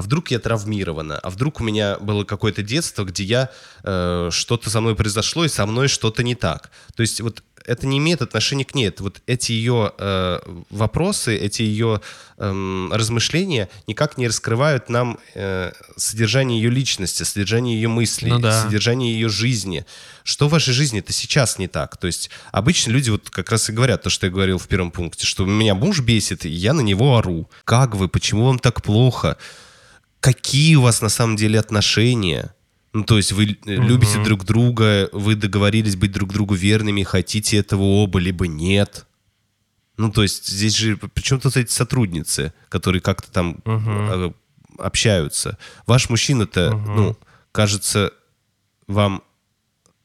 а вдруг я травмирована, а вдруг у меня было какое-то детство, где я э, что-то со мной произошло и со мной что-то не так. То есть вот это не имеет отношения к ней. Это вот эти ее э, вопросы, эти ее э, размышления никак не раскрывают нам э, содержание ее личности, содержание ее мыслей, Ну да. содержание ее жизни. Что в вашей жизни это сейчас не так? То есть обычно люди вот как раз и говорят то, что я говорил в первом пункте, что меня муж бесит, и я на него ору. Как вы? Почему вам так плохо? Какие у вас на самом деле отношения? Ну, то есть вы э, любите друг друга, вы договорились быть друг другу верными, хотите этого оба, либо нет. Ну, то есть здесь же, причем тут эти сотрудницы, которые как-то там э, общаются. Ваш мужчина-то, ну, кажется вам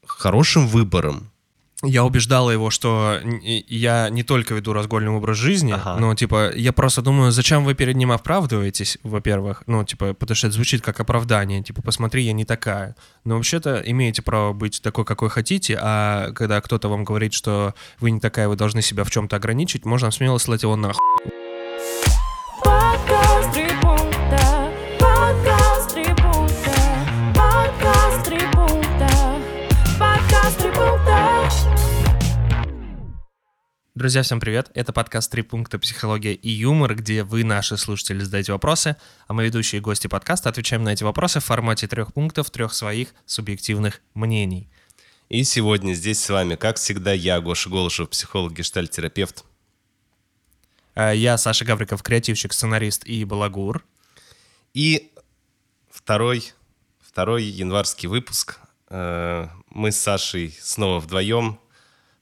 хорошим выбором. Я убеждала его, что я не только веду разгольный образ жизни, Ага. но, типа, я просто думаю, зачем вы перед ним оправдываетесь, во-первых, ну, типа, потому что это звучит как оправдание, типа, посмотри, я не такая. Но вообще-то имеете право быть такой, какой хотите, а когда кто-то вам говорит, что вы не такая, вы должны себя в чем-то ограничить, можно смело слать его нахуй. Друзья, всем привет! Это подкаст «Три пункта. Психология и юмор», где вы, наши слушатели, задаете вопросы, а мы, ведущие гости подкаста, отвечаем на эти вопросы в формате трех пунктов, трех своих субъективных мнений. И сегодня здесь с вами, как всегда, я, Гоша Голышев, психолог, гештальт-терапевт. А Я Саша Гавриков, креативщик, сценарист и балагур. И второй, второй январский выпуск. Э, Мы с Сашей снова вдвоем.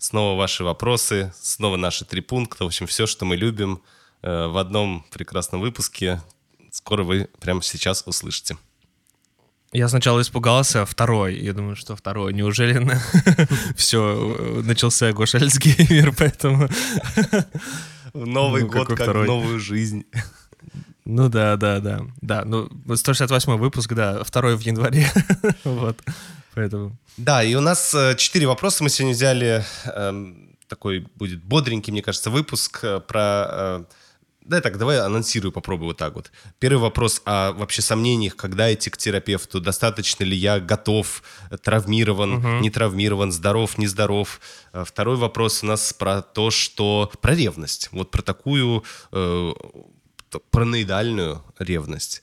Снова ваши вопросы, снова наши три пункта. В общем, все, что мы любим э, в одном прекрасном выпуске. Скоро вы прямо сейчас услышите. Я сначала испугался, второй. Я думаю, что второй. Неужели все начался Гоша Альцгеймер, поэтому... Новый Ну, год, как второй? новую жизнь. Ну да, да, да. Да, ну 168 выпуск, да, второй в январе. Вот, поэтому... Да, и у нас э, четыре вопроса. Мы сегодня взяли эм, такой будет бодренький, мне кажется, выпуск э, про... э, да, так, давай анонсирую, попробую вот так вот. Первый вопрос о вообще сомнениях, когда идти к терапевту, достаточно ли я готов, травмирован, не травмирован, здоров, не здоров. Э, Второй вопрос у нас про то, что... Про ревность. Вот про такую э, параноидальную ревность.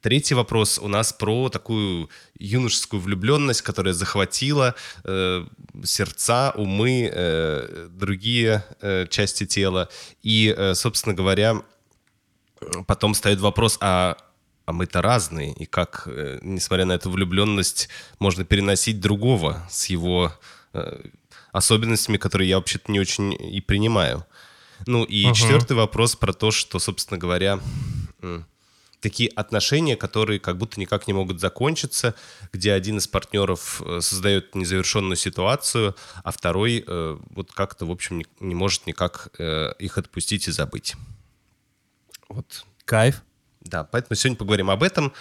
Третий вопрос у нас про такую юношескую влюбленность, которая захватила э, сердца, умы, э, другие э, части тела. И, э, собственно говоря, потом стоит вопрос, а, а мы-то разные, и как, э, несмотря на эту влюбленность, можно переносить другого с его э, особенностями, которые я вообще-то не очень и принимаю. Ну и четвертый вопрос про то, что, собственно говоря, такие отношения, которые как будто никак не могут закончиться, где один из партнеров э, создает незавершенную ситуацию, а второй э, вот как-то, в общем, не, не может никак э, их отпустить и забыть. Вот. Кайф. Да, поэтому сегодня поговорим об этом.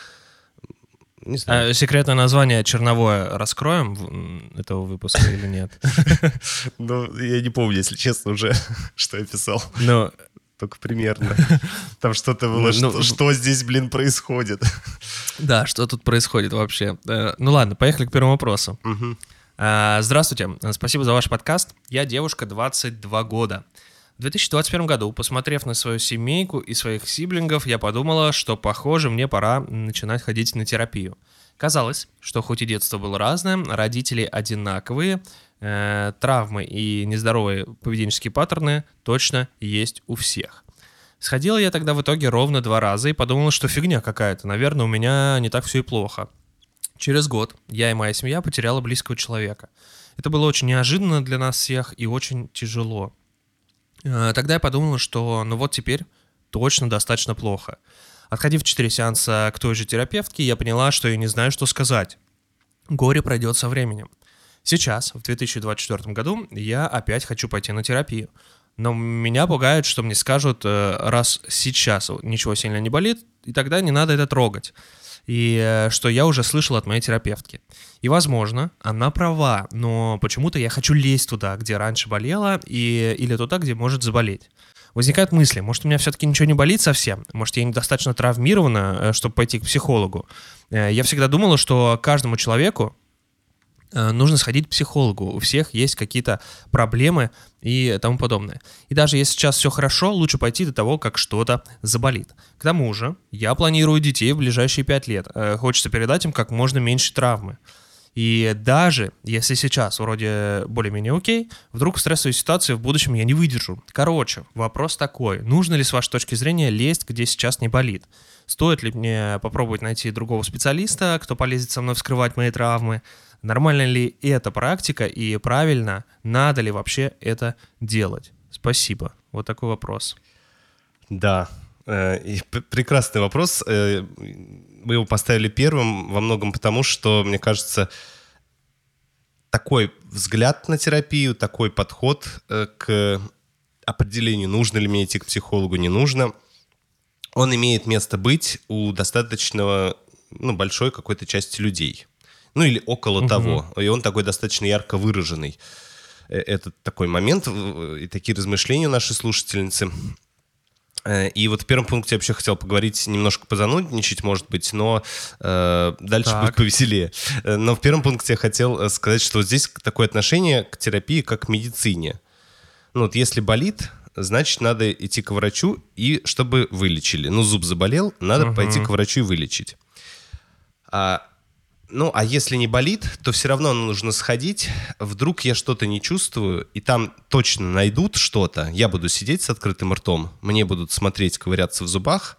Не знаю. А секретное название черновое раскроем этого выпуска или нет? Ну, я не помню, если честно, уже, что я писал. Ну, Только примерно. Там что-то было, Ну, что, ну, что здесь, блин, происходит. да, что тут происходит вообще? Э, Ну ладно, поехали к первому вопросу. А, Здравствуйте, спасибо за ваш подкаст. Я девушка 22 года. В 2021 году, посмотрев на свою семейку и своих сиблингов, я подумала, что, похоже, мне пора начинать ходить на терапию. Казалось, что хоть и детство было разное, родители одинаковые, э, травмы и нездоровые поведенческие паттерны точно есть у всех. Сходила я тогда в итоге ровно два раза и подумала, что фигня какая-то, наверное, у меня не так все и плохо. Через год я и моя семья потеряла близкого человека. Это было очень неожиданно для нас всех и очень тяжело. Э, Тогда я подумала, что ну вот теперь точно достаточно плохо. Отходив 4 сеанса к той же терапевтке, я поняла, что я не знаю, что сказать. Горе пройдет со временем. Сейчас, в 2024 году, я опять хочу пойти на терапию. Но меня пугает, что мне скажут, э, раз сейчас ничего сильно не болит, и тогда не надо это трогать. И э, что я уже слышал от моей терапевтки. И, возможно, она права, но почему-то я хочу лезть туда, где раньше болела, и, или туда, где может заболеть. возникают мысли, может, у меня все-таки ничего не болит совсем, может, я недостаточно травмирована, э, чтобы пойти к психологу. Э, Я всегда думала, что каждому человеку нужно сходить к психологу. У всех есть какие-то проблемы и тому подобное. И даже если сейчас все хорошо, лучше пойти до того, как что-то заболит. К тому же, я планирую детей в ближайшие пять лет. Э, Хочется передать им как можно меньше травмы. И даже если сейчас вроде более-менее окей, вдруг в стрессовой ситуации в будущем я не выдержу. Короче, вопрос такой. Нужно ли с вашей точки зрения лезть, где сейчас не болит? Стоит ли мне попробовать найти другого специалиста, кто полезет со мной вскрывать мои травмы? Нормально ли эта практика и правильно, надо ли вообще это делать? Спасибо. Вот такой вопрос. Да, э, и прекрасный вопрос. Э, Мы его поставили первым во многом потому, что, мне кажется, такой взгляд на терапию, такой подход э, к определению, нужно ли мне идти к психологу, не нужно, он имеет место быть у достаточно ну, большой какой-то части людей. Ну или около того. И он такой достаточно ярко выраженный. Э, Это такой момент в- и такие размышления у нашей слушательницы. Э, И вот в первом пункте я вообще хотел поговорить, немножко позанудничать, может быть, но э, дальше Так. будет повеселее. Э, Но в первом пункте я хотел э, сказать, что вот здесь такое отношение к терапии как к медицине. Ну вот если болит, значит, надо идти к врачу, и чтобы вылечили. Ну, зуб заболел, надо пойти к врачу и вылечить. А, ну, а если не болит, то все равно нужно сходить. Вдруг я что-то не чувствую, и там точно найдут что-то. Я буду сидеть с открытым ртом, мне будут смотреть, ковыряться в зубах,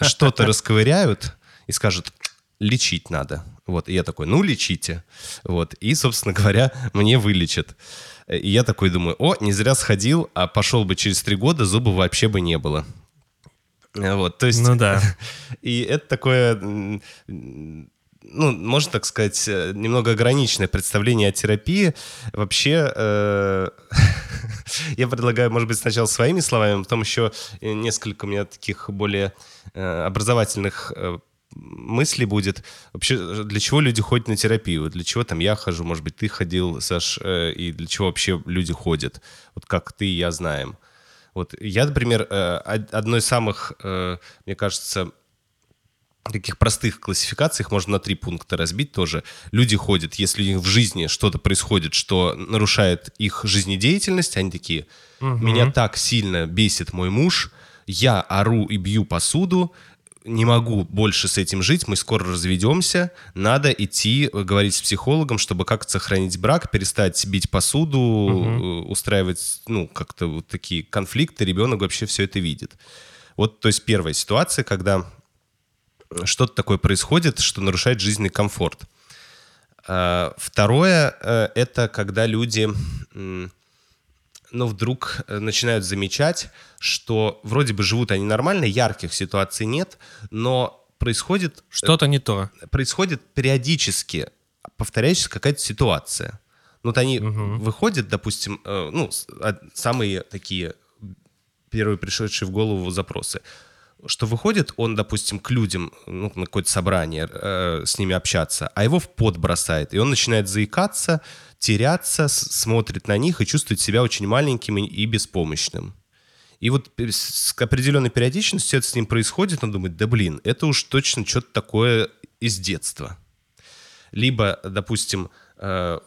что-то расковыряют и скажут, лечить надо. Вот, и я такой, ну, лечите. Вот, и, собственно говоря, мне вылечат. И я такой думаю, о, не зря сходил, а пошел бы через три года, зуба вообще бы не было. Вот, то есть... Ну да. И это такое, ну, можно так сказать, э, немного ограниченное представление о терапии. Вообще, э, я предлагаю, может быть, сначала своими словами, потом еще э, несколько у меня таких более образовательных э, мыслей будет. Вообще, для чего люди ходят на терапию? Для чего там я хожу? Может быть, ты ходил, Саш, и для чего вообще люди ходят? Вот как ты и я знаем. Вот я, например, од- одной из самых, мне кажется, таких простых классификаций, их можно на три пункта разбить тоже. Люди ходят, если у них в жизни что-то происходит, что нарушает их жизнедеятельность, они такие, меня так сильно бесит мой муж, я ору и бью посуду, не могу больше с этим жить, мы скоро разведемся, надо идти э, говорить с психологом, чтобы как-то сохранить брак, перестать бить посуду, э, устраивать, ну, как-то вот такие конфликты, ребенок вообще все это видит. Вот, то есть первая ситуация, когда что-то такое происходит, что нарушает жизненный комфорт. А, Второе э, — это когда люди, ну, вдруг э, начинают замечать, что вроде бы живут они нормально, ярких ситуаций нет, но происходит Что-то не то. происходит периодически, повторяющаяся какая-то ситуация. Ну, вот они выходят, допустим, э, ну, а- самые такие первые пришедшие в голову запросы, что выходит он, допустим, к людям, ну, на какое-то собрание, э, с ними общаться, а его в пот бросает, и он начинает заикаться, теряться, смотрит на них и чувствует себя очень маленьким и, и беспомощным. И вот с определенной периодичностью это с ним происходит, он думает, да блин, это уж точно что-то такое из детства. Либо, допустим, э,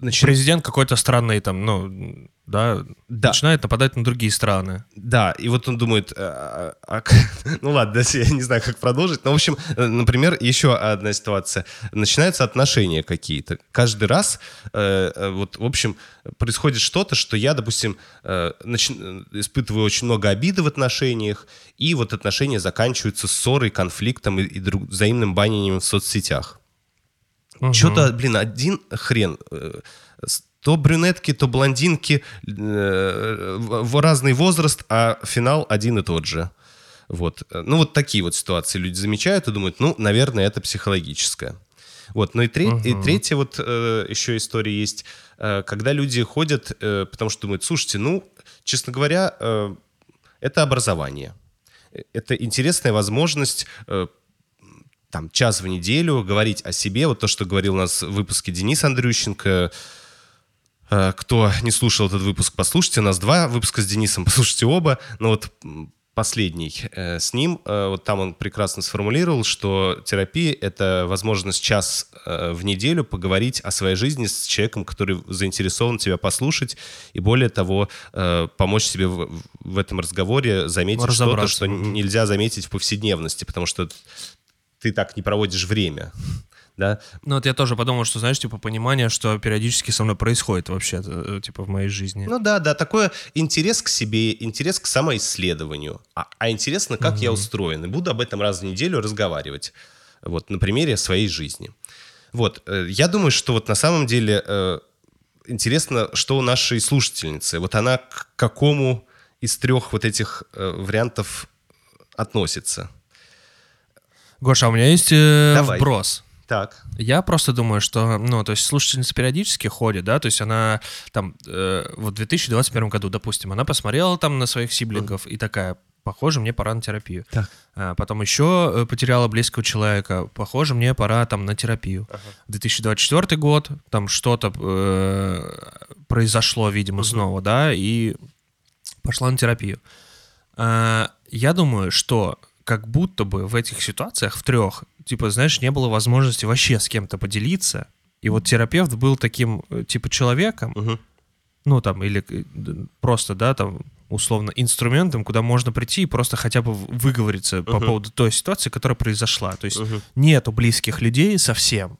начи- Президент какой-то странный там, ну, да, Да. начинает нападать на другие страны. Да, и вот он думает, а, а, а, ну ладно, я не знаю, как продолжить. Но, в общем, э, например, еще одна ситуация. Начинаются отношения какие-то. Каждый раз, э, э, вот, в общем, происходит что-то, что я, допустим, э, нач- э, испытываю очень много обиды в отношениях, и вот отношения заканчиваются ссорой, конфликтом и, и друг- взаимным банением в соцсетях. Что-то, блин, один хрен. э, То брюнетки, то блондинки, э, в разный возраст, а финал один и тот же. Вот. Ну, вот такие вот ситуации люди замечают и думают, ну, наверное, это психологическое. Вот. Ну и, тре- и третья вот э, еще история есть, э, когда люди ходят, э, потому что думают, слушайте, ну, честно говоря, э, это образование. Э, Это интересная возможность э, там час в неделю говорить о себе. Вот то, что говорил у нас в выпуске Денис Андрющенко, Э, Кто не слушал этот выпуск, послушайте. У нас два выпуска с Денисом, послушайте оба. Но вот последний э, с ним, э, вот там он прекрасно сформулировал, что терапия — это возможность час в неделю поговорить о своей жизни с человеком, который заинтересован тебя послушать, и более того, помочь себе в, этом разговоре заметить что-то, что нельзя заметить в повседневности, потому что ты так не проводишь время. Да? Ну вот я тоже подумал, что, знаешь, типа понимание, что периодически со мной происходит вообще, э, типа в моей жизни. Ну да, да, такой интерес к себе, интерес к самоисследованию. А, а интересно, как я устроен. И буду об этом раз в неделю разговаривать. Вот, на примере своей жизни. Вот, э, я думаю, что вот на самом деле э, интересно, что у нашей слушательницы. Вот она к какому из трех вот этих вариантов относится. Гоша, а у меня есть э, Давай. вброс. Так. Я просто думаю, что, ну, то есть слушательница периодически ходит, да, то есть она там, э, вот в 2021 году, допустим, она посмотрела там на своих сиблингов и такая, похоже, мне пора на терапию. Так. А, потом еще э, потеряла близкого человека, похоже, мне пора там на терапию. 2024 год, там что-то э, произошло, видимо, снова, да, и пошла на терапию. А, я думаю, что как будто бы в этих ситуациях, в трех, типа, знаешь, не было возможности вообще с кем-то поделиться. И вот терапевт был таким, э, типа, человеком, Мгм. ну, там, или э, просто, да, там, условно, инструментом, куда можно прийти и просто хотя бы выговориться по Мгм. поводу той ситуации, которая произошла. То есть Мгм. нету близких людей совсем,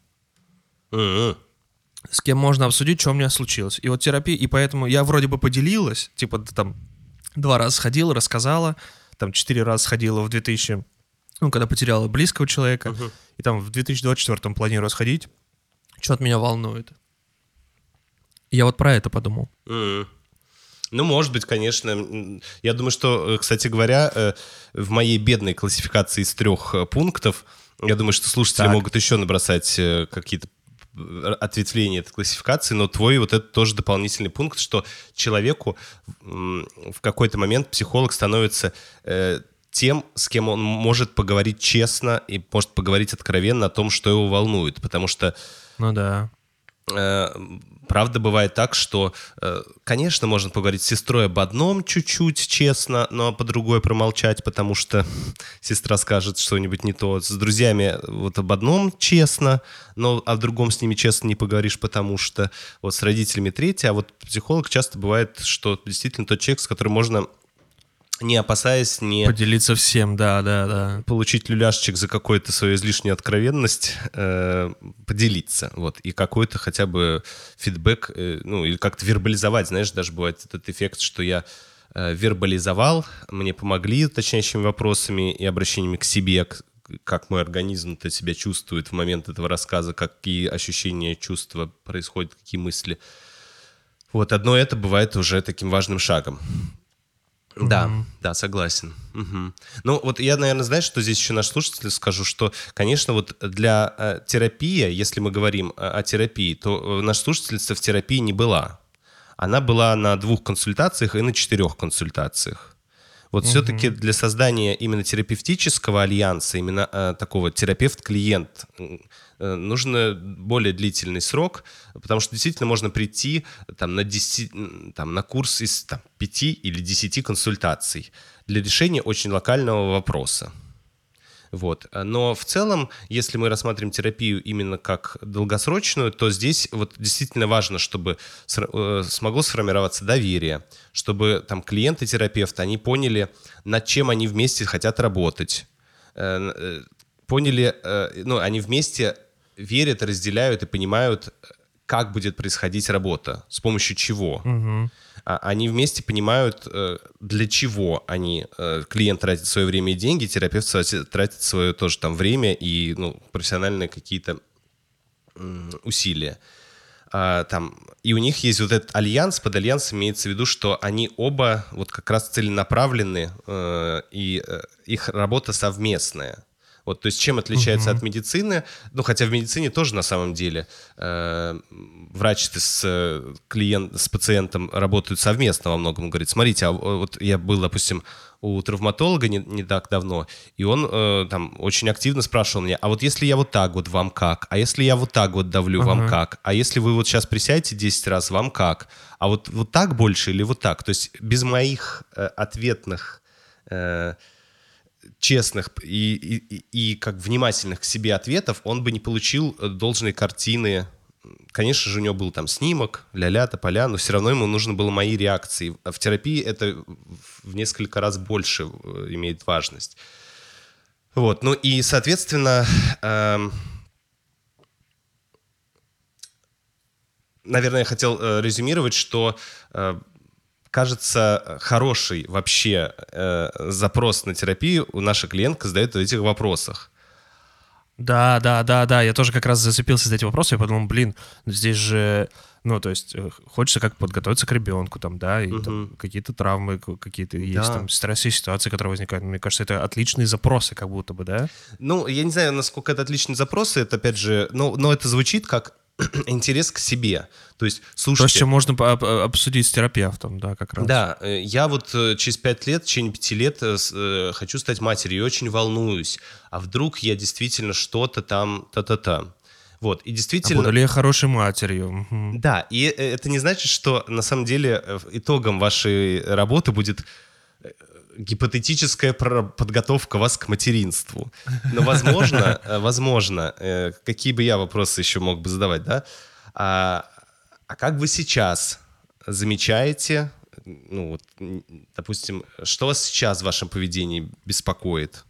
М-м. с кем можно обсудить, что у меня случилось. И вот терапия, и поэтому я вроде бы поделилась, типа там два раза сходила, рассказала, там четыре раза сходила в 2000, ну, когда потеряла близкого человека, и там в 2024 планирую сходить, что-то меня волнует. Я вот про это подумал. М. Ну, может быть, конечно. Я думаю, что, э, кстати говоря, э, в моей бедной классификации из трех э, пунктов, я думаю, что слушатели Так. могут еще набросать какие-то э, ответвления этой классификации, но твой вот это тоже дополнительный пункт, что человеку в какой-то момент психолог становится э, тем, с кем он может поговорить честно и может поговорить откровенно о том, что его волнует, потому что Ну да. Э, Правда, бывает так, что, э, конечно, можно поговорить с сестрой об одном чуть-чуть честно, но по другое промолчать, потому что сестра скажет что-нибудь не то. С друзьями вот об одном честно, но о другом с ними честно не поговоришь, потому что вот с родителями третье, а вот психолог часто бывает, что действительно тот человек, с которым можно не опасаясь, не Поделиться всем, да, да, да. получить люляшечек за какую-то свою излишнюю откровенность, э, поделиться, вот, и какой-то хотя бы фидбэк, э, ну, или как-то вербализовать, знаешь, даже бывает этот эффект, что я э, вербализовал, мне помогли уточняющими вопросами и обращениями к себе, к- как мой организм-то себя чувствует в момент этого рассказа, какие ощущения, чувства происходят, какие мысли. Вот одно это бывает уже таким важным шагом. Да, да, согласен. Мгм. Ну, вот я, наверное, знаешь, что здесь еще наш слушатель скажу, что, конечно, вот для э, терапии, если мы говорим э, о терапии, то э, наша слушательница в терапии не была. Она была на двух консультациях и на четырех консультациях. Вот все-таки для создания именно терапевтического альянса, именно э, такого терапевт-клиент, нужно более длительный срок, потому что действительно можно прийти там, на, 10, м, там, на курс из там, 5 или 10 консультаций для решения очень локального вопроса. Вот. Но в целом, если мы рассматриваем терапию именно как долгосрочную, то здесь вот действительно важно, чтобы э, смогло сформироваться доверие, чтобы там клиент и терапевт, они поняли, над чем они вместе хотят работать, Э, э, поняли, э, ну, они вместе верят, разделяют и понимают, как будет происходить работа, с помощью чего. А Они вместе понимают, э, для чего они, э, клиент тратит свое время и деньги, терапевт тратит свое тоже там время и ну, профессиональные какие-то усилия. А, там, и у них есть вот этот альянс, под альянсом имеется в виду, что они оба вот как раз целенаправлены, э, и э, их работа совместная. Вот, то есть чем отличается от медицины? Ну, хотя в медицине тоже на самом деле э, врач с э, клиент, с пациентом работают совместно во многом. Он говорит, смотрите, а вот я был, допустим, у травматолога не, не так давно, и он э, там очень активно спрашивал меня, а вот если я вот так вот, вам как? А если я вот так вот давлю, Ага. вам как? А если вы вот сейчас присядете 10 раз, вам как? А вот, вот так больше или вот так? То есть без моих э, ответных, э, честных и, и, и- как внимательных к себе ответов он бы не получил э, должной картины. Конечно же, у него был там снимок, ля-ля, тополя, но все равно ему нужно было мои реакции. А В терапии это в несколько раз больше э, имеет важность. Вот, ну и, соответственно, эм, наверное, я хотел э, резюмировать, что э, кажется, хороший вообще э, запрос на терапию у наша клиентка задает в этих вопросах. Да, да, да, да. Я тоже как раз зацепился за эти вопросы. Я подумал, блин, ну здесь же, ну, то есть, э, хочется как подготовиться к ребенку, там, да, и там какие-то травмы, какие-то есть, Да. там, стрессовые ситуации, которые возникают. Мне кажется, это отличные запросы, как будто бы, да? Ну, я не знаю, насколько это отличный запрос, это опять же, ну, но это звучит как интерес к себе. То есть, То, слушайте, чем можно по- об- обсудить с терапевтом, да, как раз. Да, э, я вот э, через пять лет, в течение пяти лет э, э, хочу стать матерью и очень волнуюсь. А вдруг я действительно что-то там, та-та-та. Вот, и А действительно... буду ли я хорошей матерью? Да, и э, это не значит, что на самом деле э, итогом вашей работы будет э, гипотетическая подготовка вас к материнству. Но возможно, э, возможно, э, какие бы я вопросы еще мог бы задавать, да? А, а как вы сейчас замечаете, ну вот, допустим, что вас сейчас в вашем поведении беспокоит?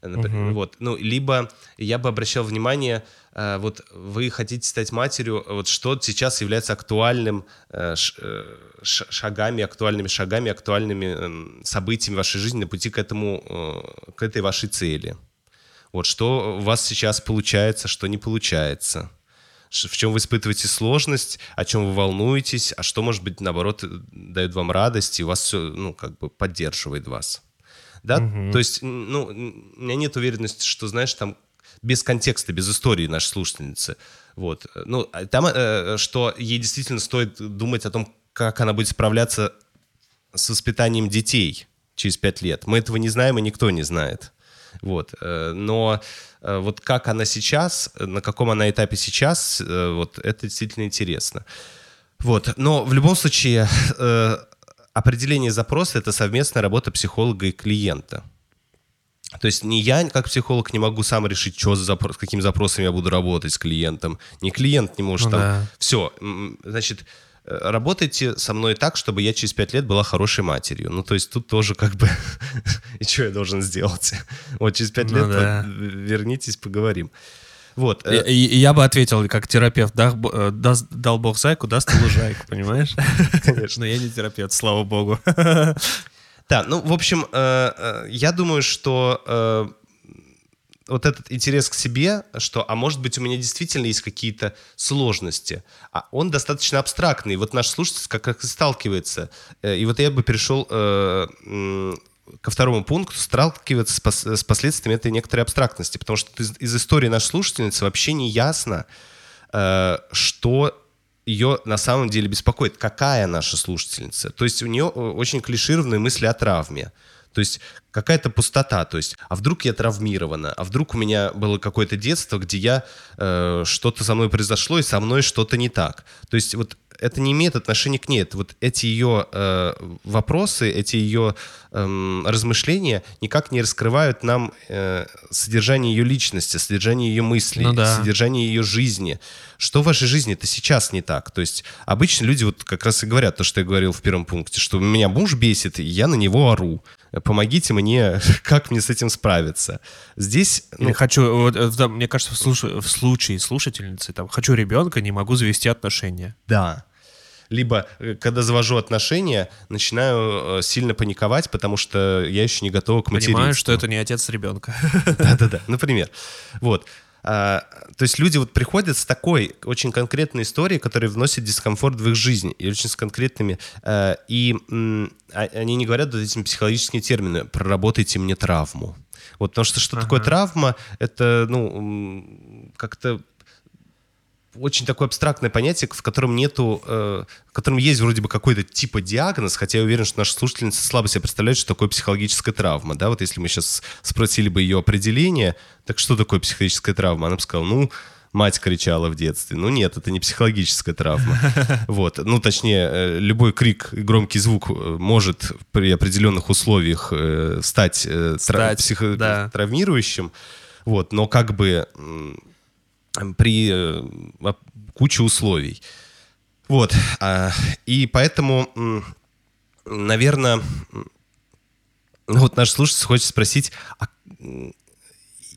Например, Вот, ну, либо я бы обращал внимание, вот вы хотите стать матерью, вот что сейчас является актуальным э, э, шагами, актуальными шагами, актуальными эм, событиями вашей жизни на пути к этому, э, к этой вашей цели. Вот что у вас сейчас получается, что не получается. В чем вы испытываете сложность, о чем вы волнуетесь, а что, может быть, наоборот, э, дает вам радость и вас все, ну, как бы поддерживает вас. Да, то есть, ну, у меня нет уверенности, что, знаешь, там без контекста, без истории нашей слушательницы. Вот. Ну, а там, э, что ей действительно стоит думать о том, как она будет справляться с воспитанием детей через пять лет. Мы этого не знаем, и никто не знает. Вот. э, Но э, вот как она сейчас, на каком она этапе сейчас, вот это действительно интересно. Вот. Но в любом случае определение запроса — это совместная работа психолога и клиента. То есть не я, как психолог, не могу сам решить, что за запрос, с какими запросами я буду работать с клиентом. Не клиент не может Ну там... да. Все, значит, э, работайте со мной так, чтобы я через пять лет была хорошей матерью. Ну, то есть тут тоже как бы... И что я должен сделать? Вот через пять Ну лет да. вот, вернитесь, поговорим. Вот. э, И, я бы ответил, как терапевт, да, э, даст- дал бог зайку, даст лужайку, понимаешь? Конечно. Но я не терапевт, слава богу. Да, ну, в общем, э, э, я думаю, что э, вот этот интерес к себе, что, а может быть, у меня действительно есть какие-то сложности, а он достаточно абстрактный. Вот наш слушатель как и сталкивается. И вот я бы перешел ко второму пункту, сталкиваться с, пос- с последствиями этой некоторой абстрактности, потому что из, из истории нашей слушательницы вообще не ясно, э, что ее на самом деле беспокоит, какая наша слушательница. То есть у нее э, очень клишированные мысли о травме. То есть какая-то пустота. То есть, а вдруг я травмирована? А вдруг у меня было какое-то детство, где я э, что-то со мной произошло, и со мной что-то не так. То есть вот это не имеет отношения к ней. Это вот эти ее э, вопросы, эти ее эм, размышления никак не раскрывают нам э, содержание ее личности, содержание ее мыслей, Ну да. содержание ее жизни. Что в вашей жизни это сейчас не так? То есть обычно люди вот как раз и говорят то, что я говорил в первом пункте, что меня муж бесит, и я на него ору. Помогите мне, как мне с этим справиться. Здесь, ну, Или хочу, вот, э, да, мне кажется, в, слуш- в случае слушательницы, там, хочу ребенка, не могу завести отношения. Да. Либо, э, когда завожу отношения, начинаю э, сильно паниковать, потому что я еще не готова к материнству. Понимаю, что это не отец ребенка. Да-да-да, например. Вот. А, то есть люди вот приходят с такой очень конкретной историей, которая вносит дискомфорт в их жизнь, и очень с конкретными... э, и м, а- они не говорят вот этими психологическими терминами «проработайте мне травму». Вот, потому что что такое травма, это, ну, как-то очень такое абстрактное понятие, в котором нету, э, в котором есть вроде бы какой-то типа диагноз, хотя я уверен, что наши слушательницы слабо себе представляют, что такое психологическая травма, да, вот если мы сейчас спросили бы ее определение, так что такое психологическая травма, она бы сказала, ну, мать кричала в детстве. Ну нет, это не психологическая травма. Вот. Ну, точнее, э, любой крик громкий звук э, может при определенных условиях э, стать, э, тра- Стать, психо- да. травмирующим. Вот. Но как бы при э, куче условий. Вот. А, И поэтому, наверное, вот наш слушатель хочет спросить, а,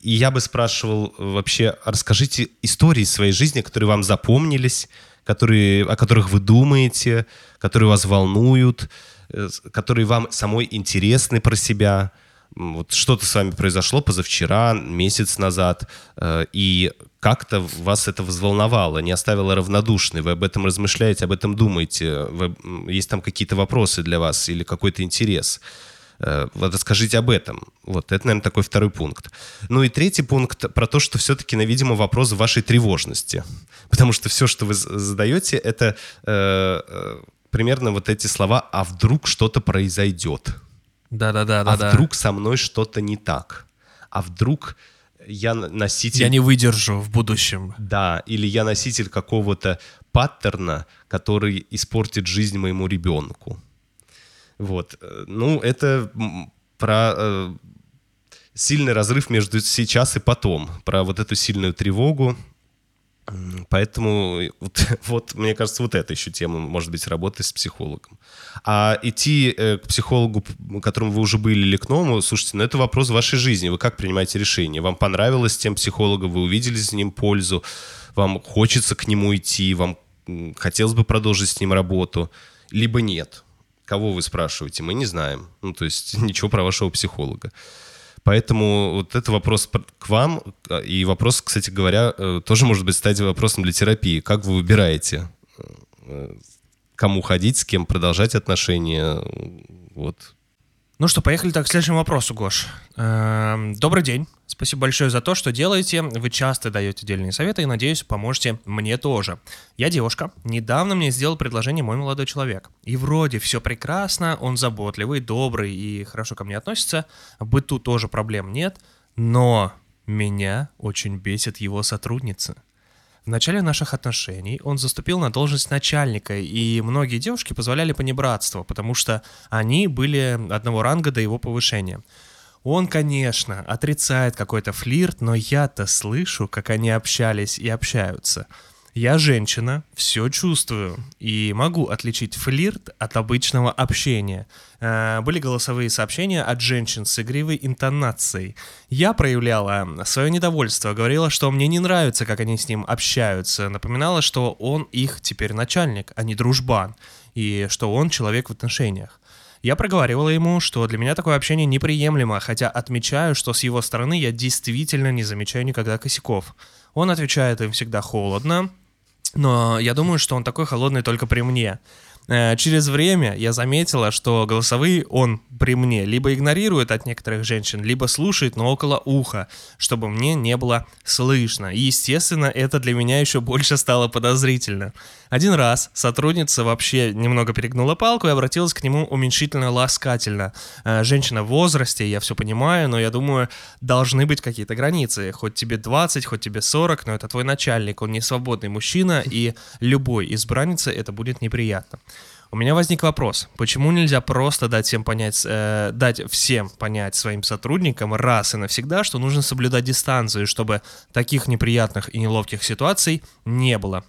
и я бы спрашивал э, вообще, а расскажите истории своей жизни, которые вам запомнились, которые, о которых вы думаете, которые вас волнуют, э, которые вам самой интересны про себя. Вот что-то с вами произошло позавчера, месяц назад, и как-то вас это взволновало, не оставило равнодушной. Вы об этом размышляете, об этом думаете. Вы- есть там какие-то вопросы для вас или какой-то интерес. Э, Вот расскажите об этом. Вот это, наверное, такой второй пункт. Ну и третий пункт про то, что все-таки, видимо, вопрос вашей тревожности. Потому что все, что вы задаете, это э, э, примерно вот эти слова «а вдруг что-то произойдет?» Да-да-да. «а вдруг со мной что-то не так?» «а вдруг я носитель...» Я не выдержу в будущем. Да, или я носитель какого-то паттерна, который испортит жизнь моему ребенку. Вот. Э, Ну, это про э, сильный разрыв между сейчас и потом, про вот эту сильную тревогу. Поэтому вот, вот, мне кажется, вот эта еще тема, может быть, работы с психологом. А идти э, к психологу, которому вы уже были, или к новому, слушайте, ну это вопрос вашей жизни. Вы как принимаете решение? Вам понравилось тем психологом, вы увидели с ним пользу, вам хочется к нему идти, вам хотелось бы продолжить с ним работу, либо нет. Кого вы спрашиваете? Мы не знаем. Ну, то есть ничего про вашего психолога. Поэтому вот это вопрос пр- к вам. э, И вопрос, кстати говоря, э, тоже может быть стать вопросом для терапии. Как вы выбираете, э, кому ходить, с кем продолжать отношения? Вот. Ну что, поехали так к следующему вопросу, Гош. Эм, Добрый день. Спасибо большое за то, что делаете. Вы часто даете дельные советы и, надеюсь, поможете мне тоже. Я девушка. Недавно мне сделал предложение мой молодой человек. И вроде все прекрасно, он заботливый, добрый и хорошо ко мне относится. В быту тоже проблем нет. Но меня очень бесит его сотрудница. В начале наших отношений он заступил на должность начальника, и многие девушки позволяли понебратство, потому что они были одного ранга до его повышения. Он, конечно, отрицает какой-то флирт, но я-то слышу, как они общались и общаются. Я женщина, все чувствую и могу отличить флирт от обычного общения. Э, Были голосовые сообщения от женщин с игривой интонацией. Я проявляла свое недовольство, говорила, что мне не нравится, как они с ним общаются, напоминала, что он их теперь начальник, а не дружбан, и что он человек в отношениях. Я проговаривала ему, что для меня такое общение неприемлемо, хотя отмечаю, что с его стороны я действительно не замечаю никогда косяков. Он отвечает им всегда холодно, но я думаю, что он такой холодный только при мне. Э, Через время я заметила, что голосовые он при мне либо игнорирует от некоторых женщин, либо слушает, но около уха, чтобы мне не было слышно. И, естественно, это для меня еще больше стало подозрительно. Один раз сотрудница вообще немного перегнула палку и обратилась к нему уменьшительно-ласкательно. Э, Женщина в возрасте, я все понимаю, но я думаю, должны быть какие-то границы. Хоть тебе 20, хоть тебе 40, но это твой начальник, он не свободный мужчина, и любой избраннице это будет неприятно. У меня возник вопрос, почему нельзя просто дать всем понять, э, дать всем понять своим сотрудникам раз и навсегда, что нужно соблюдать дистанцию, чтобы таких неприятных и неловких ситуаций не было.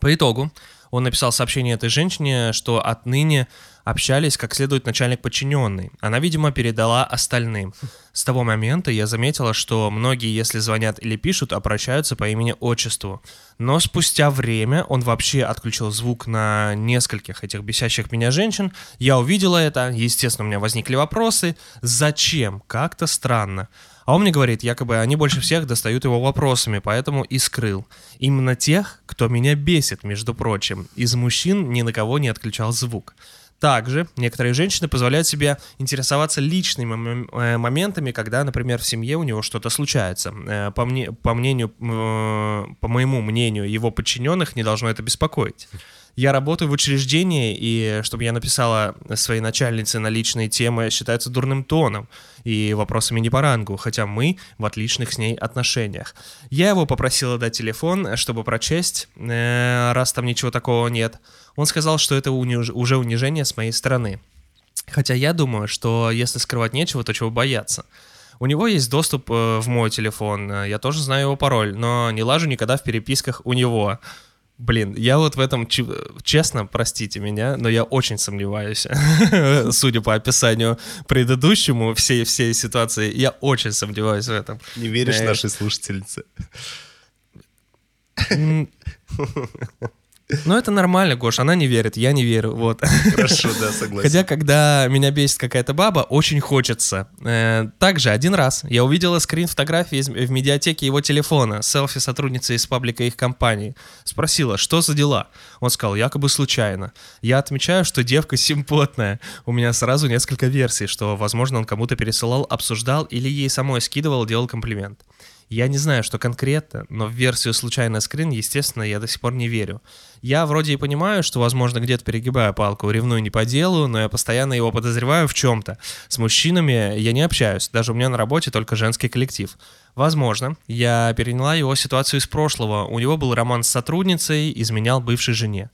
По итогу он написал сообщение этой женщине, что отныне общались как следует начальник подчиненный. Она, видимо, передала остальным. С того момента я заметила, что многие, если звонят или пишут, обращаются по имени-отчеству. Но спустя время он вообще отключил звук на нескольких этих бесящих меня женщин. Я увидела это, естественно, у меня возникли вопросы. Зачем? Как-то странно. А он мне говорит, якобы они больше всех достают его вопросами, поэтому и скрыл. Именно тех, кто меня бесит, между прочим. Из мужчин ни на кого не отключал звук. Также некоторые женщины позволяют себе интересоваться личными э, моментами, когда, например, в семье у него что-то случается. Э, По, мне, по мнению, э, по моему мнению, его подчиненных не должно это беспокоить. Я работаю в учреждении, и чтобы я написала своей начальнице на личные темы, считается дурным тоном и вопросами не по рангу, хотя мы в отличных с ней отношениях. Я его попросила дать телефон, чтобы прочесть, э, раз там ничего такого нет. Он сказал, что это уже унижение с моей стороны. Хотя я думаю, что если скрывать нечего, то чего бояться. У него есть доступ э, в мой телефон, э, я тоже знаю его пароль, но не лажу никогда в переписках у него. Блин, я вот в этом, честно, простите меня, но я очень сомневаюсь, судя по описанию предыдущему всей, всей ситуации, я очень сомневаюсь в этом. Не веришь Э, нашей слушательнице? Ну, это нормально, Гош, она не верит, я не верю, вот. Хорошо, да, согласен. Хотя, когда меня бесит какая-то баба, очень хочется. Э, также один раз я увидела скрин фотографии в медиатеке его телефона, селфи сотрудницы из паблика их компании. Спросила, что за дела? Он сказал, якобы случайно. Я отмечаю, что девка симпотная. У меня сразу несколько версий, что, возможно, он кому-то пересылал, обсуждал или ей самой скидывал, делал комплимент. Я не знаю, что конкретно, но в версию «случайный скрин», естественно, я до сих пор не верю. Я вроде и понимаю, что, возможно, где-то перегибаю палку, ревную не по делу, но я постоянно его подозреваю в чем-то. С мужчинами я не общаюсь, даже у меня на работе только женский коллектив. Возможно, я переняла его ситуацию из прошлого. У него был роман с сотрудницей, изменял бывшей жене.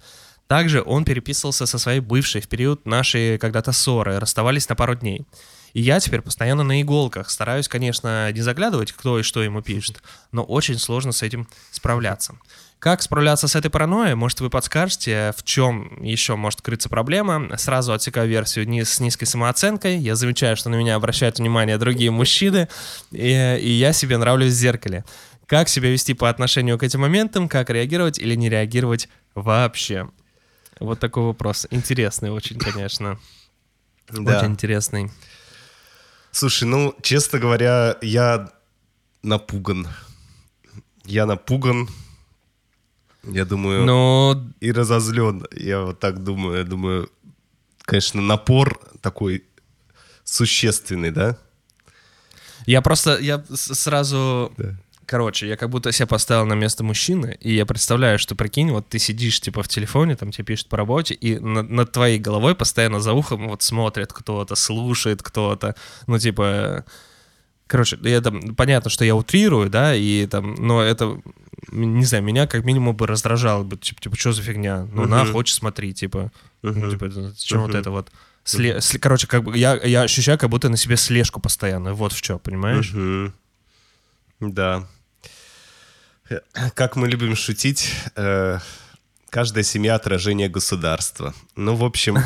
Также он переписывался со своей бывшей в период нашей когда-то ссоры, расставались на пару дней. И я теперь постоянно на иголках. Стараюсь, конечно, не заглядывать, кто и что ему пишет, но очень сложно с этим справляться. Как справляться с этой паранойей? Может, вы подскажете, в чем еще может крыться проблема? Сразу отсекаю версию низ- с низкой самооценкой. Я замечаю, что на меня обращают внимание другие мужчины, и, и я себе нравлюсь в зеркале. Как себя вести по отношению к этим моментам? Как реагировать или не реагировать вообще? Вот такой вопрос. Интересный очень, конечно. Да. Очень интересный. Слушай, ну, честно говоря, я напуган. Я напуган. Я думаю, Но и разозлен. Я вот так думаю. Я думаю, конечно, напор такой существенный, да? я просто, я сразу... Да. Короче, я как будто себя поставил на место мужчины, и я представляю, что, прикинь, вот ты сидишь, типа, в телефоне, там тебе пишут по работе, и на- над твоей головой постоянно за ухом вот смотрит кто-то, слушает кто-то, ну, типа... Короче, я там, понятно, что я утрирую, да, и там, но это, не знаю, меня как минимум бы раздражало бы, типа, типа что за фигня? Ну, на, Мгм. хочешь, смотри, типа, ну, Мгм. типа, зачем вот Мгм. это вот? Сле- сли- Короче, как бы я, я ощущаю, как будто на себе слежку постоянно, вот в чем, понимаешь? Мгм. Да. Как мы любим шутить, э, каждая семья отражение государства. Ну, в общем,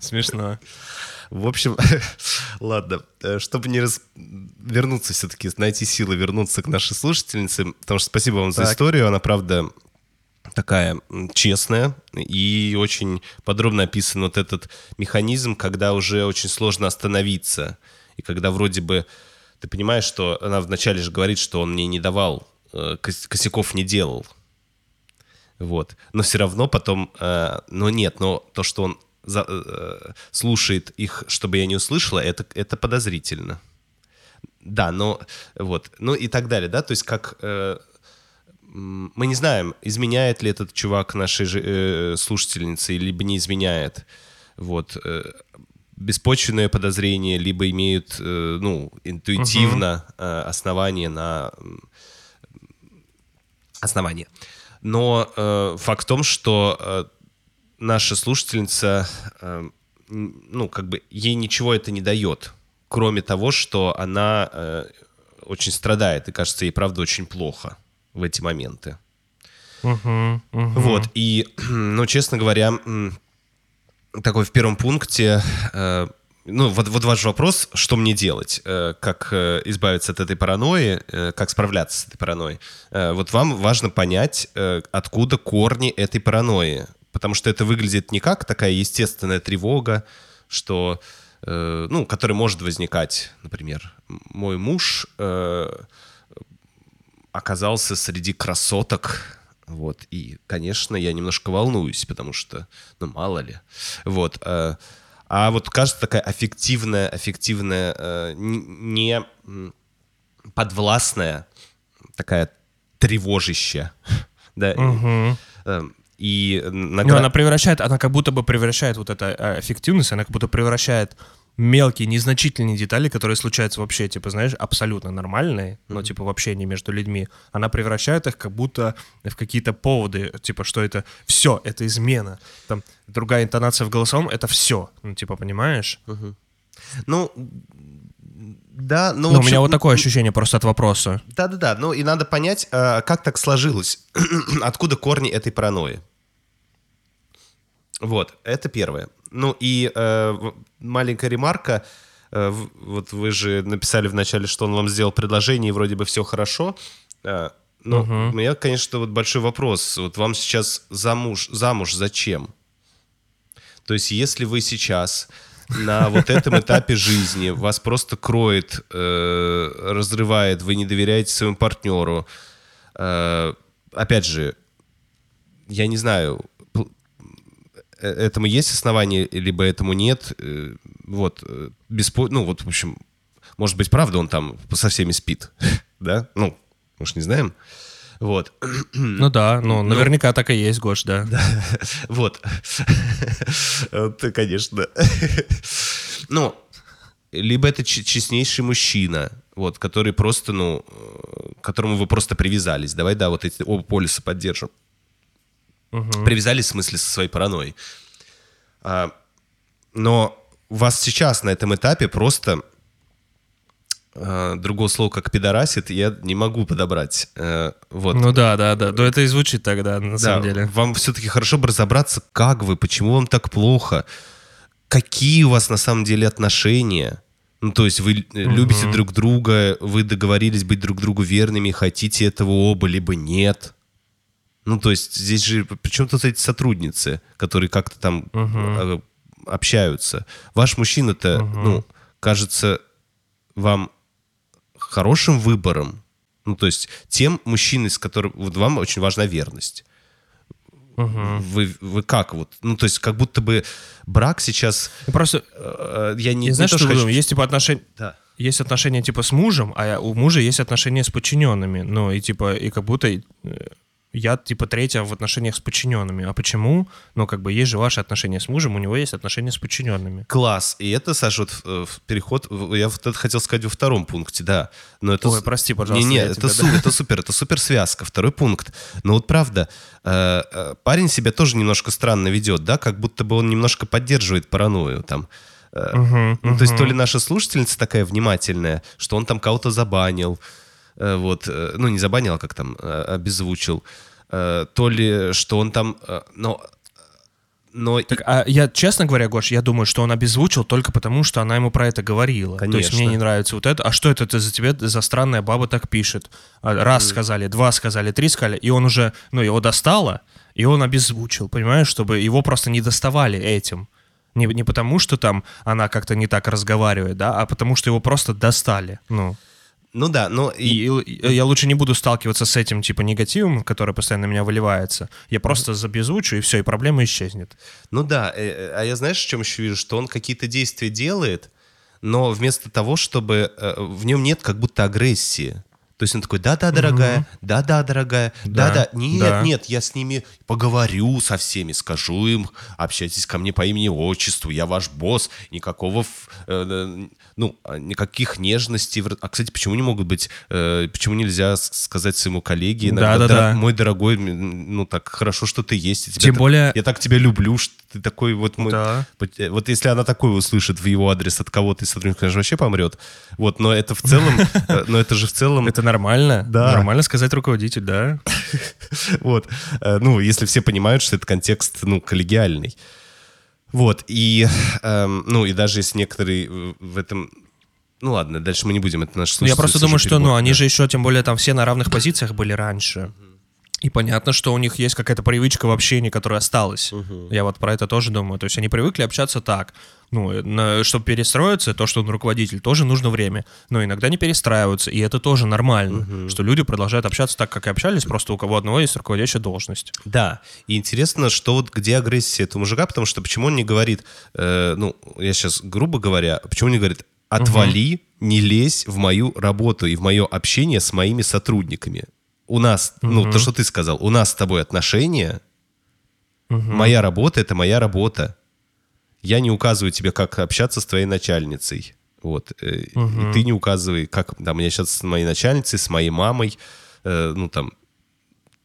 Смешно. в общем, ладно, э, чтобы не раз... вернуться все-таки, найти силы вернуться к нашей слушательнице, потому что спасибо вам за Так. историю, она правда такая честная и очень подробно описан вот этот механизм, когда уже очень сложно остановиться. И когда вроде бы ты понимаешь, что она вначале же говорит, что он мне не давал, э, кос- косяков не делал. Вот. Но все равно потом, э, но нет, но то, что он за- э, слушает их, чтобы я не услышала, это, это подозрительно. Да, но вот, ну и так далее, да, то есть как мы не знаем, изменяет ли этот чувак нашей же, э, слушательнице, либо не изменяет. Вот. Беспочвенное подозрение, либо имеют, э, ну, интуитивно э, основание на основание. Но э, факт в том, что э, наша слушательница, э, ну, как бы ей ничего это не дает, кроме того, что она э, очень страдает, и кажется, ей правда очень плохо в эти моменты. Мгм, мгм. Вот, и, ну, честно говоря, такой в первом пункте, э, ну, вот, вот ваш вопрос, что мне делать, э, как э, избавиться от этой паранойи, как справляться с этой паранойей. Вот вам важно понять, откуда корни этой паранойи, потому что это выглядит не как такая естественная тревога, что, ну, которая может возникать, например, мой муж оказался среди красоток Вот, и, конечно, я немножко волнуюсь, потому что, ну, мало ли. Вот, э, а вот кажется такая аффективная, аффективная, э, не подвластная, такая тревожищая, да, э, и на Ну, она превращает, она как будто бы превращает вот эта э, эффективность, она как будто превращает мелкие, незначительные детали, которые случаются вообще, типа, знаешь, абсолютно нормальные, но, типа, в общении между людьми, она превращает их как будто в какие-то поводы, типа, что это все, это измена. Там другая интонация в голосовом, это все, ну, типа, понимаешь? Ну, да, ну, в Ну, у общем, меня вот такое ощущение просто от вопроса. Да-да-да, ну и надо понять, э, как так сложилось, откуда корни этой паранойи. Вот, это первое. Ну и э, маленькая ремарка. Э, вот вы же написали вначале, что он вам сделал предложение, и вроде бы все хорошо. Э, ну, у меня, конечно, вот большой вопрос. Вот вам сейчас замуж, замуж зачем? То есть, если вы сейчас на вот этом этапе жизни вас просто кроет, э, разрывает, вы не доверяете своему партнеру, э, опять же, я не знаю, этому есть основания, либо этому нет. э, Вот, э, беспо... ну вот, в общем, может быть, правда он там со всеми спит, да? Ну, мы ж не знаем. Вот. Ну да, ну, наверняка так и есть, Гош, да. Вот. Вот, конечно. Ну, либо это честнейший мужчина, вот, который просто, ну, э, к которому вы просто привязались. Давай, да, вот эти оба полюса поддержим. Привязались, в смысле, со своей паранойей. А, но вас сейчас на этом этапе просто э, другого слова, как пидорасит, я не могу подобрать. Э, вот. Ну да, да, да. Да это и звучит тогда, на самом Да, деле. Вам все-таки хорошо бы разобраться, как вы, почему вам так плохо, какие у вас на самом деле отношения. Ну, то есть вы э, любите друг друга, вы договорились быть друг другу верными, хотите этого оба, либо нет. Ну, то есть здесь же, причем тут эти сотрудницы, которые как-то там э, общаются. Ваш мужчина-то, ну, кажется вам хорошим выбором. Ну, то есть тем мужчиной, с которым вот вам очень важна верность. Вы, вы как вот? Ну, то есть как будто бы брак сейчас... Просто, э, я не, я не то, что что хочу-? Есть типа отношения... Да. Есть отношения типа с мужем, а у мужа есть отношения с подчиненными. Ну, и типа, и как будто э, я типа третья в отношениях с подчиненными. А почему? Ну, как бы есть же ваши отношения с мужем, у него есть отношения с подчиненными. Класс. И это, Саша, вот э, в переход... Я вот это хотел сказать во втором пункте, да. Но это... Ой, прости, пожалуйста, Не-не, я это, тебя, су- это супер, это супер связка. Второй пункт. Но вот правда, э, э, парень себя тоже немножко странно ведет, да, как будто бы он немножко поддерживает паранойю там. Э, ну, то есть то ли наша слушательница такая внимательная, что он там кого-то забанил, вот, э, ну, не забанил, а как там, э, обезвучил, Э, то ли что он там, э, но... Но Так, а я, честно говоря, Гош, я думаю, что он обезвучил только потому, что она ему про это говорила. То есть Конечно. мне не нравится вот это. А что это ты за тебе за странная баба так пишет? А, Раз сказали, два сказали, три сказали, и он уже, ну, его достало, и он обезвучил, понимаешь, чтобы его просто не доставали этим. Не, не потому, что там она как-то не так разговаривает, да, а потому, что его просто достали. Ну, ну да, но... и- и, и я лучше не буду сталкиваться с этим, типа, негативом, который постоянно на меня выливается. Я просто забезвучу, и все, и проблема исчезнет. Ну да, э, э, а я знаешь, в чем еще вижу? Что он какие-то действия делает, но вместо того, чтобы... э, В нем нет как будто агрессии. То есть он такой, да-да, дорогая, да-да, дорогая, Да, да-да, нет, да. нет, я с ними поговорю со всеми, скажу им, общайтесь ко мне по имени отчеству, я ваш босс, никакого, э, ну, а, никаких нежностей. А, кстати, почему не могут быть, э, почему нельзя сказать своему коллеге иногда, Да-да-да. «Дор- мой дорогой, ну, так хорошо, что ты есть, Тем так- более- я так тебя люблю, что ты такой вот мой... Да. Вот, э, если она такое услышит в его адрес от кого-то из сотрудников, конечно, вообще помрет. Вот, но это в целом, э, но это же в целом... Это нормально? Да. Нормально сказать руководитель, да? Вот. Э, Ну, если все понимают, что это контекст, ну, коллегиальный. Вот. И, эм, ну, и даже если некоторые в этом... Ну, ладно, дальше мы не будем, это наш Ну, я просто слушатель, думаю, что, ну, они же еще, тем более, там все на равных позициях были раньше. И понятно, что у них есть какая-то привычка в общении, которая осталась. Я вот про это тоже думаю. То есть они привыкли общаться так. Ну, на- чтобы перестроиться, то, что он руководитель, тоже нужно время. Но иногда не перестраиваются, и это тоже нормально. Что люди продолжают общаться так, как и общались, просто у кого одного есть руководящая должность. Да, и интересно, что вот где агрессия этого мужика, потому что почему он не говорит, э, ну, я сейчас грубо говоря, почему он не говорит, отвали, не лезь в мою работу и в мое общение с моими сотрудниками. У нас, ну, то, что ты сказал, у нас с тобой отношения, моя работа — это моя работа. Я не указываю тебе, как общаться с твоей начальницей. Вот. э, И ты не указывай, как там, мне сейчас с моей начальницей, с моей мамой, э, ну, там,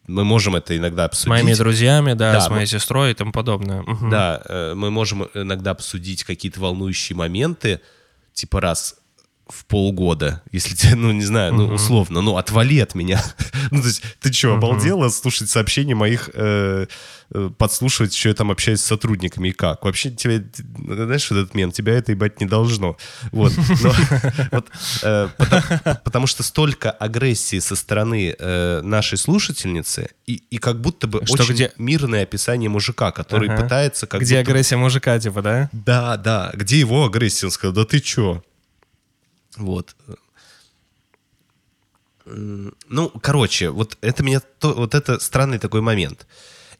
мы можем это иногда С обсудить. моими друзьями, да, Да, с моей мы- сестрой и тому подобное. Мгм. Да, э, мы можем иногда обсудить какие-то волнующие моменты, типа раз в полгода, если тебе, ну, не знаю, ну, условно, ну, отвали от меня. ну, то есть, ты что, обалдела слушать сообщения моих, э, э, подслушивать, что я там общаюсь с сотрудниками и как? Вообще, тебе, знаешь, вот этот мем, тебя это ебать не должно. Вот. Но вот, э, потому, потому что столько агрессии со стороны э, нашей слушательницы, и, и как будто бы Что очень где- мирное описание мужика, который Ага. пытается как Где будто- агрессия мужика, типа, да? Да, да. Где его агрессия? Он сказал, да ты чё? Вот. Ну, короче, вот это меня, вот это странный такой момент.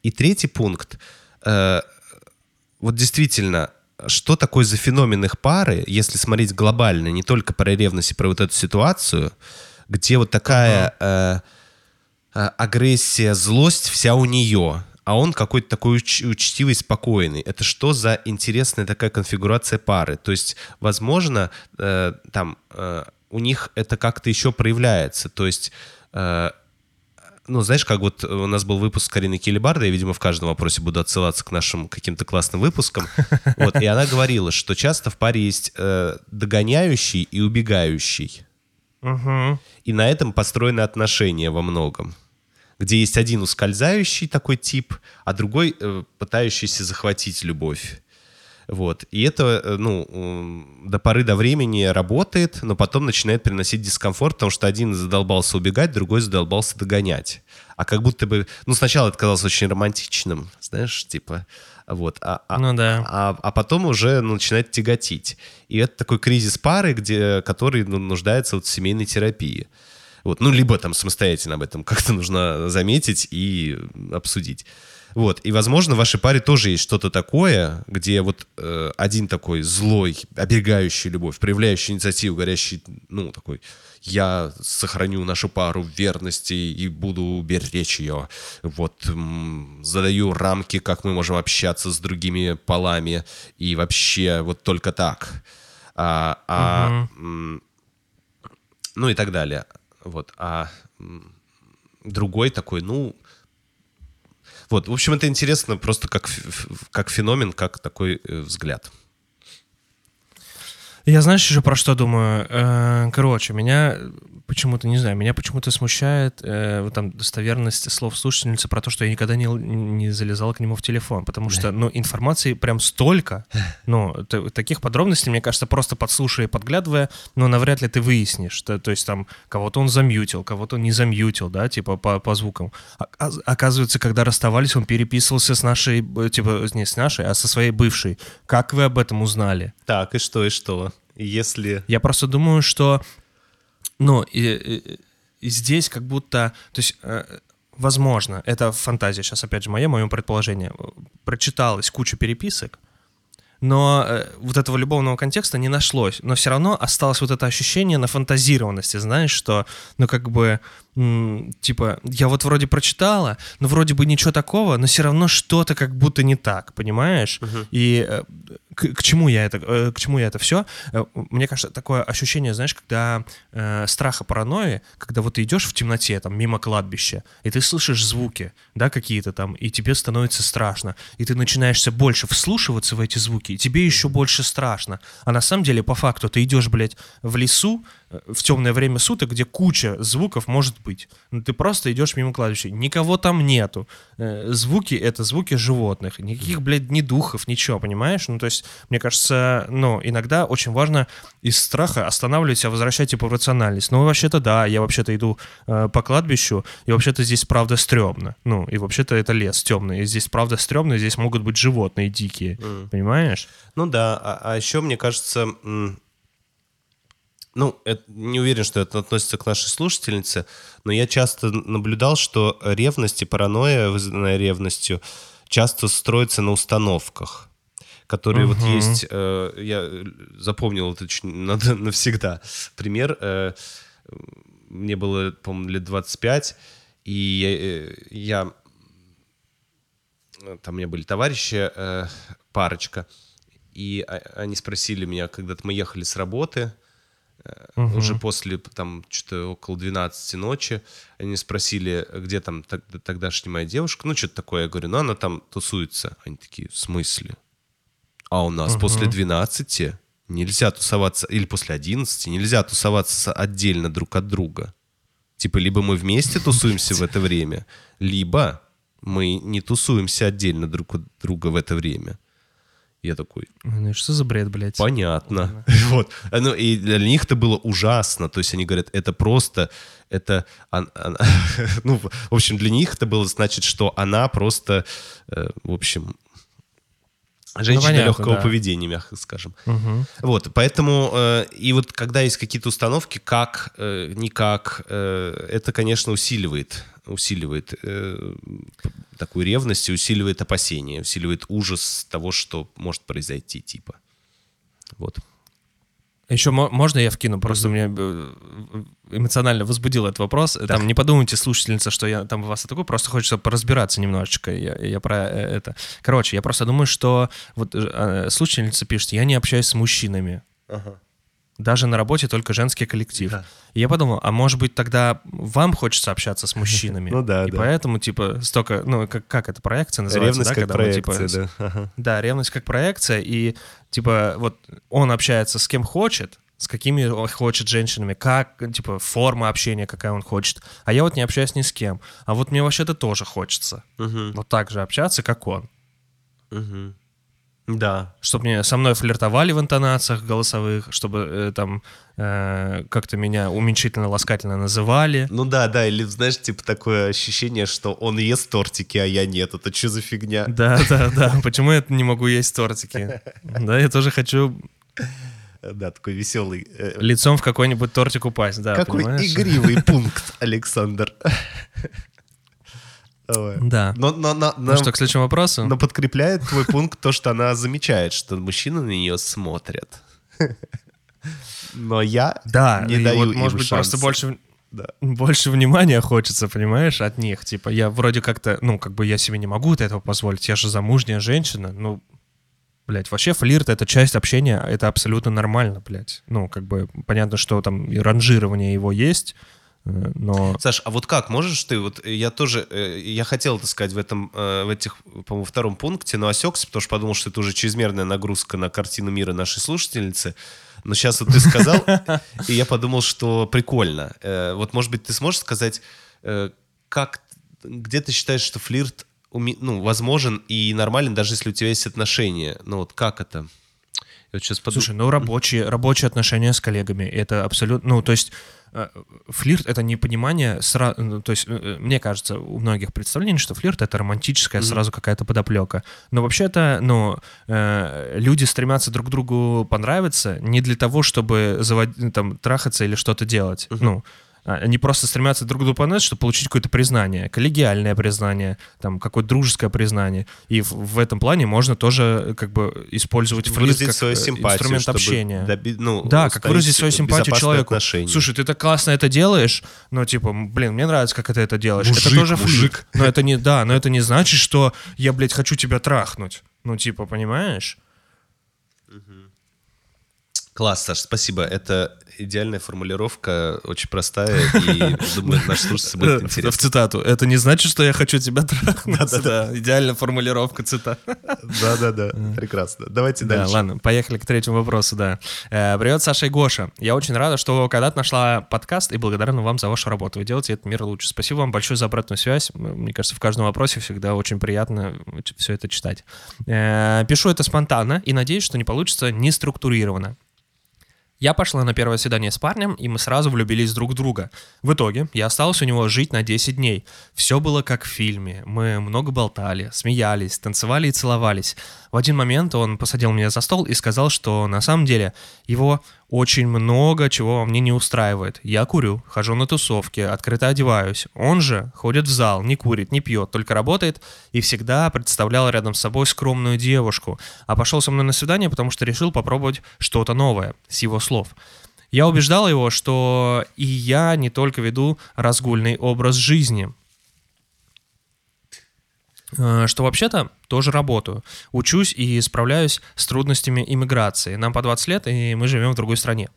И третий пункт. Э, вот действительно, что такое за феномен их пары, если смотреть глобально, не только про ревность и про вот эту ситуацию, где вот такая э, э, агрессия, злость вся у нее, а он какой-то такой уч- учтивый, спокойный. Это что за интересная такая конфигурация пары? То есть, возможно, э, там э, у них это как-то еще проявляется. То есть, э, ну, знаешь, как вот у нас был выпуск Карины Келебарда, я, видимо, в каждом вопросе буду отсылаться к нашим каким-то классным выпускам. Вот, и она говорила, что часто в паре есть э, догоняющий и убегающий. Угу. И на этом построены отношения во многом. Где есть один ускользающий такой тип, а другой э, пытающийся захватить любовь. Вот. И это, э, ну, до поры до времени работает, но потом начинает приносить дискомфорт, потому что один задолбался убегать, другой задолбался догонять. А как будто бы... Ну, сначала это казалось очень романтичным, знаешь, типа... Вот. А, а- Ну да. а, а потом уже начинает тяготить. И это такой кризис пары, где, который ну, нуждается вот в семейной терапии. Вот. Ну, либо там самостоятельно об этом как-то нужно заметить и обсудить. Вот. И, возможно, в вашей паре тоже есть что-то такое, где вот э, один такой злой, оберегающий любовь, проявляющий инициативу, горящий, ну, такой, я сохраню нашу пару в верности и буду беречь ее. Вот, м, задаю рамки, как мы можем общаться с другими полами, и вообще вот только так. А, а, м, ну и так далее. Вот. А другой такой, ну, вот, в общем, это интересно просто как, как феномен, как такой э, взгляд. Я знаешь еще про что думаю? Э, Короче, меня почему-то, не знаю, меня почему-то смущает э, вот там достоверность слов слушательницы про то, что я никогда не, не залезал к нему в телефон, потому что, ну, информации прям столько, ну, таких подробностей, мне кажется, просто подслушивая и подглядывая, ну, навряд ли ты выяснишь, то, то есть там кого-то он замьютил, кого-то он не замьютил, да, типа по, по звукам. А- а- Оказывается, когда расставались, он переписывался с нашей, э, типа, не с нашей, а со своей бывшей. Как вы об этом узнали? Так, и что, и что? Если... Я просто думаю, что, ну, и, и- и здесь как будто, то есть, э, возможно, это фантазия, сейчас опять же моя, мое предположение, прочиталось кучу переписок, но э, вот этого любовного контекста не нашлось, но все равно осталось вот это ощущение нафантазированности, знаешь, что, ну, как бы, типа, я вот вроде прочитала, но вроде бы ничего такого, но все равно что-то как будто не так, понимаешь? И э, к, к чему я это, э, к чему я это все? Мне кажется, такое ощущение, знаешь, когда э, страха, паранойи, когда вот ты идешь в темноте, там, мимо кладбища, и ты слышишь звуки, да, какие-то там, и тебе становится страшно, и ты начинаешь все больше вслушиваться в эти звуки, и тебе еще больше страшно. А на самом деле, по факту, ты идешь, блядь, в лесу, э, в темное время суток, где куча звуков может быть. Ну, ты просто идешь мимо кладбища, никого там нету. Э, Звуки — это звуки животных. Никаких, блядь, ни духов, ничего, понимаешь? Ну, то есть, мне кажется, ну, иногда очень важно из страха останавливать себя, возвращать типа в рациональность. Ну, вообще-то да, я вообще-то иду э, по кладбищу, и вообще-то здесь правда стрёмно. Ну, и вообще-то это лес темный, и здесь правда стрёмно, и здесь могут быть животные дикие, понимаешь? Ну да, а, а еще, мне кажется, м, ну, это- не уверен, что это относится к нашей слушательнице, но я часто наблюдал, что ревность и паранойя, вызванная ревностью, часто строится на установках, которые вот есть, э, я запомнил это очень надо- навсегда. Пример, э, мне было, по-моему, лет 25, и я, э, я э, там у меня были товарищи, э, парочка, и а- они спросили меня, когда-то мы ехали с работы, э, уже после там что-то около 12 ночи, они спросили, где там тог- тогдашняя моя девушка, ну что-то такое, я говорю, ну она там тусуется. Они такие, в смысле? А у нас после 12 нельзя тусоваться, или после 11 нельзя тусоваться отдельно друг от друга. Типа, либо мы вместе тусуемся в это время, либо мы не тусуемся отдельно друг от друга в это время. Я такой, Ну, и что за бред, блядь? понятно. Вот. А, Ну, и для них это было ужасно. То есть они говорят, это просто, это... он- она- ну, в общем, для них это было значит, что она просто, э, в общем, женщина понятно, легкого да. поведения, мягко скажем. Мгм. Вот, поэтому, э, и вот когда есть какие-то установки, как, э, никак, э, это, конечно, усиливает, усиливает э, такую ревность и усиливает опасения, усиливает ужас того, что может произойти, типа. Вот. Еще мо- можно я вкину? Просто меня э, эмоционально возбудил этот вопрос. Там не подумайте, слушательница, что я там вас атакую, просто хочется поразбираться немножечко. Я, я про э, это. Короче, я просто думаю, что вот э, слушательница пишет, я не общаюсь с мужчинами. Даже на работе только женский коллектив. Да. И я подумал, а может быть тогда вам хочется общаться с мужчинами? Ну да, И да. поэтому, типа, столько, ну, как, как это, проекция называется? Ревность да, как когда мы, типа, проекция, да. Ага. да, ревность как проекция, и типа вот он общается с кем хочет, с какими он хочет женщинами, как, типа, форма общения, какая он хочет. А я вот не общаюсь ни с кем. А вот мне вообще-то тоже хочется. Мгм. Вот так же общаться, как он. Мгм. Да. Чтобы мне со мной флиртовали в интонациях голосовых, чтобы э, там э, как-то меня уменьшительно-ласкательно называли. Ну да, да, или, знаешь, типа такое ощущение, что он ест тортики, а я нет. Это что за фигня? Да, да, да. Почему я не могу есть тортики? Да, я тоже хочу Да, такой веселый. э, лицом в какой-нибудь тортик упасть, да, Какой игривый пункт, Александр. Давай. Да. Но, но, но, Ну но- что, к следующему вопросу? но подкрепляет твой пункт то, что она замечает, что мужчины на нее смотрят. Но я Да, не и даю вот, им может быть, просто шанса. больше, Да. больше внимания хочется, понимаешь, от них. Типа, я вроде как-то, ну, как бы я себе не могу этого позволить, я же замужняя женщина, ну, блядь, вообще флирт — это часть общения, это абсолютно нормально, блядь. Ну, как бы, понятно, что там и ранжирование его есть, но... Саш, а вот как можешь ты, вот я тоже, э, я хотел это сказать в этом, э, в этих, по-моему, втором пункте, но осекся, потому что подумал, что это уже чрезмерная нагрузка на картину мира нашей слушательницы. Но сейчас вот ты сказал, и я подумал, что прикольно. Э, Вот, может быть, ты сможешь сказать, э, как, где ты считаешь, что флирт ну, возможен и нормален, даже если у тебя есть отношения? Ну вот как это? Я вот сейчас подумал. Слушай, ну рабочие, рабочие отношения с коллегами, это абсолютно, ну то есть э, флирт это не понимание, сра- ну, то есть э, мне кажется, у многих представлений, что флирт это романтическая сразу какая-то подоплека, но вообще-то, ну э, люди стремятся друг другу понравиться не для того, чтобы заводить, там трахаться или что-то делать, ну а, они просто стремятся друг другу понравиться, чтобы получить какое-то признание, коллегиальное признание, там, какое-то дружеское признание. И в, в этом плане можно тоже как бы использовать флирт как свою э, симпатию, инструмент чтобы общения. доби- ну, да, как выразить свою симпатию человеку. отношения. Слушай, ты так классно это делаешь, но типа, блин, мне нравится, как ты это делаешь. это Мужик, тоже флирт. мужик. Но это не, да, но это не значит, что я, блядь, хочу тебя трахнуть. Ну, типа, понимаешь? Класс, Саш, спасибо. Это идеальная формулировка, очень простая, и, думаю, наш слушатель будет В интересно. цитату. Это не значит, что я хочу тебя трахнуть. Да, идеальная формулировка цитат. Да-да-да, прекрасно. Давайте Да, дальше. ладно, поехали к третьему вопросу, да. Э, Привет, Саша и Гоша. Я очень рада, что когда-то нашла подкаст и благодарна вам за вашу работу. Вы делаете этот мир лучше. Спасибо вам большое за обратную связь. Мне кажется, в каждом вопросе всегда очень приятно все это читать. Э, Пишу это спонтанно и надеюсь, что не получится неструктурированно. Я пошла на первое свидание с парнем, и мы сразу влюбились друг в друга. В итоге я осталась у него жить на 10 дней. Все было как в фильме. Мы много болтали, смеялись, танцевали и целовались. В один момент он посадил меня за стол и сказал, что на самом деле его очень много чего во мне не устраивает. Я курю, хожу на тусовки, открыто одеваюсь. Он же ходит в зал, не курит, не пьет, только работает и всегда представлял рядом с собой скромную девушку. А пошел со мной на свидание, потому что решил попробовать что-то новое, с его слов. Я убеждал его, что и я не только веду разгульный образ жизни, что вообще-то тоже работаю. Учусь и справляюсь с трудностями иммиграции. Нам по 20 лет, и мы живем в другой стране.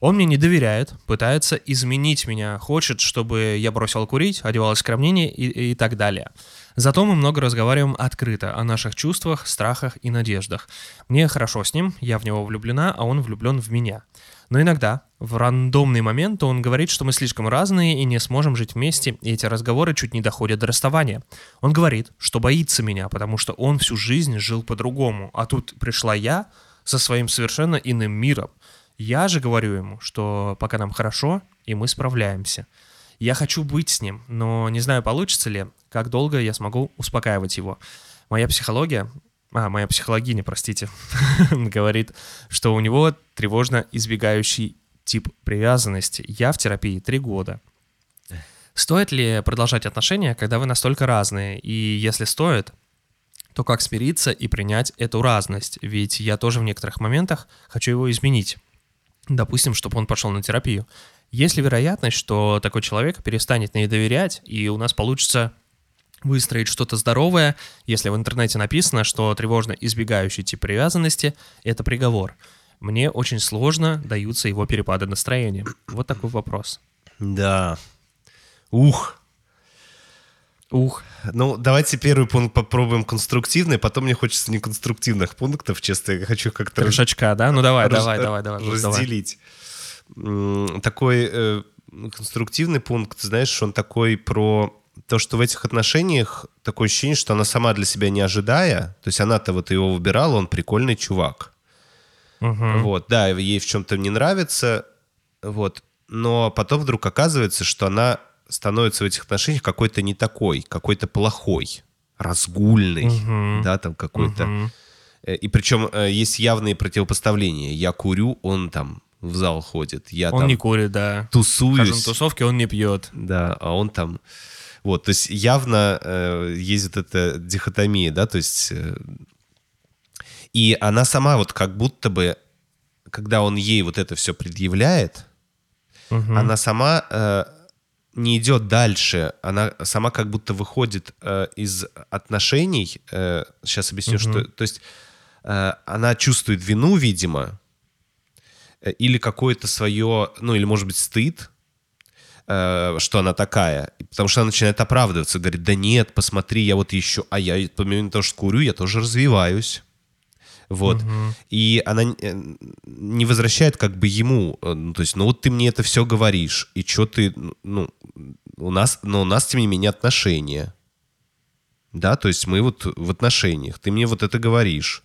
Он мне не доверяет, пытается изменить меня, хочет, чтобы я бросил курить, одевалась скромнее и, и так далее. Зато мы много разговариваем открыто о наших чувствах, страхах и надеждах. Мне хорошо с ним, я в него влюблена, а он влюблен в меня. Но иногда, в рандомный момент, он говорит, что мы слишком разные и не сможем жить вместе, и эти разговоры чуть не доходят до расставания. Он говорит, что боится меня, потому что он всю жизнь жил по-другому, а тут пришла я со своим совершенно иным миром. Я же говорю ему, что пока нам хорошо, и мы справляемся. Я хочу быть с ним, но не знаю, получится ли, как долго я смогу успокаивать его. Моя психология, а, моя психологиня, простите, говорит, что у него тревожно избегающий тип привязанности. Я в терапии три года. Стоит ли продолжать отношения, когда вы настолько разные? И если стоит, то как смириться и принять эту разность? Ведь я тоже в некоторых моментах хочу его изменить. Допустим, чтобы он пошел на терапию. Есть ли вероятность, что такой человек перестанет мне доверять, и у нас получится выстроить что-то здоровое, если в интернете написано, что тревожно избегающий тип привязанности – это приговор. Мне очень сложно даются его перепады настроения. Вот такой вопрос. Да. Ух. Ух. Ну, давайте первый пункт попробуем конструктивный, потом мне хочется неконструктивных пунктов, честно, я хочу как-то... раз- Крышачка, да? Ну давай, раз- давай, давай, давай. давай. разделить. М, Такой э, конструктивный пункт, знаешь, он такой про то, что в этих отношениях такое ощущение, что она сама для себя не ожидая, то есть она-то вот его выбирала, он прикольный чувак. Мгм. Вот, да, ей в чем-то не нравится, вот, но потом вдруг оказывается, что она становится в этих отношениях какой-то не такой, какой-то плохой, разгульный, Мгм. да, там какой-то. Э, И причем э, есть явные противопоставления. Я курю, он там в зал ходит. Я Он там не курит, да. Тусуюсь. на тусовке, он не пьет. Да, а он там... Вот, то есть явно э, вот эта дихотомия, да, то есть... э, и она сама вот как будто бы, когда он ей вот это все предъявляет, Мгм. она сама э, не идет дальше, она сама как будто выходит э, из отношений. сейчас объясню, что... То есть э, она чувствует вину, видимо, э, или какое-то свое, ну или может быть стыд, э, что она такая. Потому что она начинает оправдываться, говорит, да нет, посмотри, я вот еще, а я помимо того, что курю, я тоже развиваюсь. Вот. И она э, не возвращает как бы ему, э, ну, то есть, ну вот ты мне это все говоришь, и что ты, ну, у нас, но у нас, тем не менее, отношения. Да, то есть мы вот в отношениях, ты мне вот это говоришь.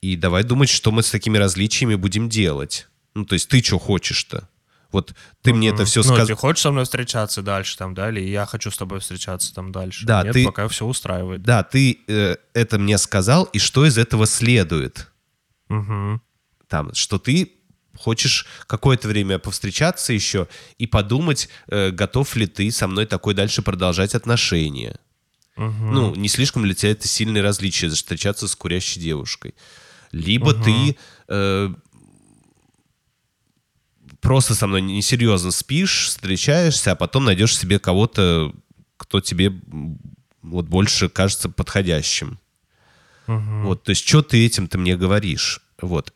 И давай думать, что мы с такими различиями будем делать. Ну, то есть ты что хочешь-то? Вот ты мне это все Ну, сказал. ты хочешь со мной встречаться дальше там, да, или я хочу с тобой встречаться там дальше? Да, Нет, ты- пока все устраивает. Да, ты э, это мне сказал, и что из этого следует? Мгм. Там, что ты хочешь какое-то время повстречаться еще и подумать, э, готов ли ты со мной такой дальше продолжать отношения. Мгм. Ну, не слишком ли тебя это сильное различие встречаться с курящей девушкой? Либо ты э, просто со мной несерьезно спишь, встречаешься, а потом найдешь себе кого-то, кто тебе вот больше кажется подходящим. Мгм. Вот, то есть, что ты этим-то мне говоришь? Вот.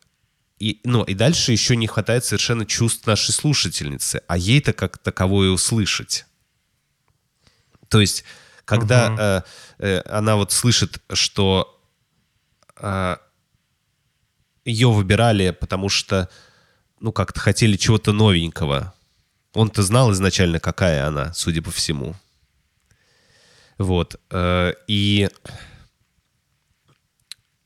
И, ну, и дальше еще не хватает совершенно чувств нашей слушательницы, а ей-то как таковое услышать. То есть, когда э, э, она вот слышит, что э, ее выбирали, потому что, ну, как-то хотели чего-то новенького. Он-то знал изначально, какая она, судя по всему. Вот. э, И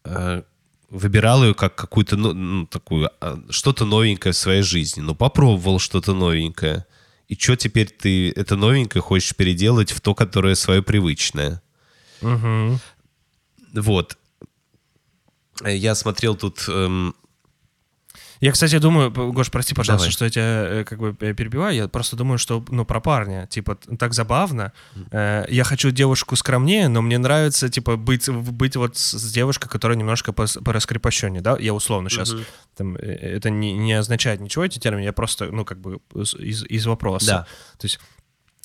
э, выбирал ее как какую-то, ну, ну, такую, а, что-то новенькое в своей жизни. Ну, попробовал что-то новенькое. И что теперь ты это новенькое хочешь переделать в то, которое свое привычное? Мгм. Вот. Э, Я смотрел тут... эм, Я, кстати, думаю, Гош, прости, пожалуйста, Давай. что я тебя э, как бы перебиваю. Я просто думаю, что, ну, про парня, типа, так забавно. Э, я хочу девушку скромнее, но мне нравится, типа, быть, быть вот с, девушкой, которая немножко пос- пораскрепощеннее, да? Я условно сейчас. Там, э, это не, не означает ничего, эти термины, я просто, ну, как бы из, из вопроса. Да. То есть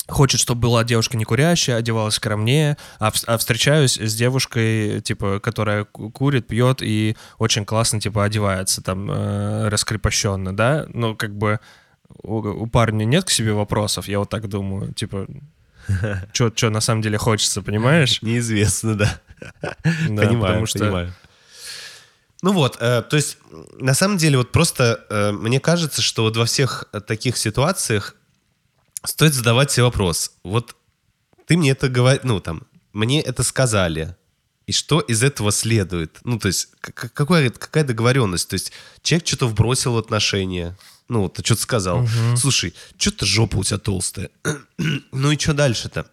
хочет, чтобы была девушка не курящая, одевалась скромнее, а, вс- а встречаюсь с девушкой, типа, которая ку- курит, пьет и очень классно, типа, одевается там э, раскрепощенно, да? Ну, как бы у, у парня нет к себе вопросов, я вот так думаю, типа, что на самом деле хочется, понимаешь? Неизвестно, да. Да, понимаю, потому что- понимаю. Ну вот, э, то есть, на самом деле, вот просто э, мне кажется, что вот во всех э, таких ситуациях стоит задавать себе вопрос. Вот ты мне это говоришь, ну там, мне это сказали, и что из этого следует? Ну, то есть, какая, какая договоренность? То есть, человек что-то вбросил в отношения, ну, ты что-то сказал. Слушай, что-то жопа у тебя толстая. ну и что дальше-то?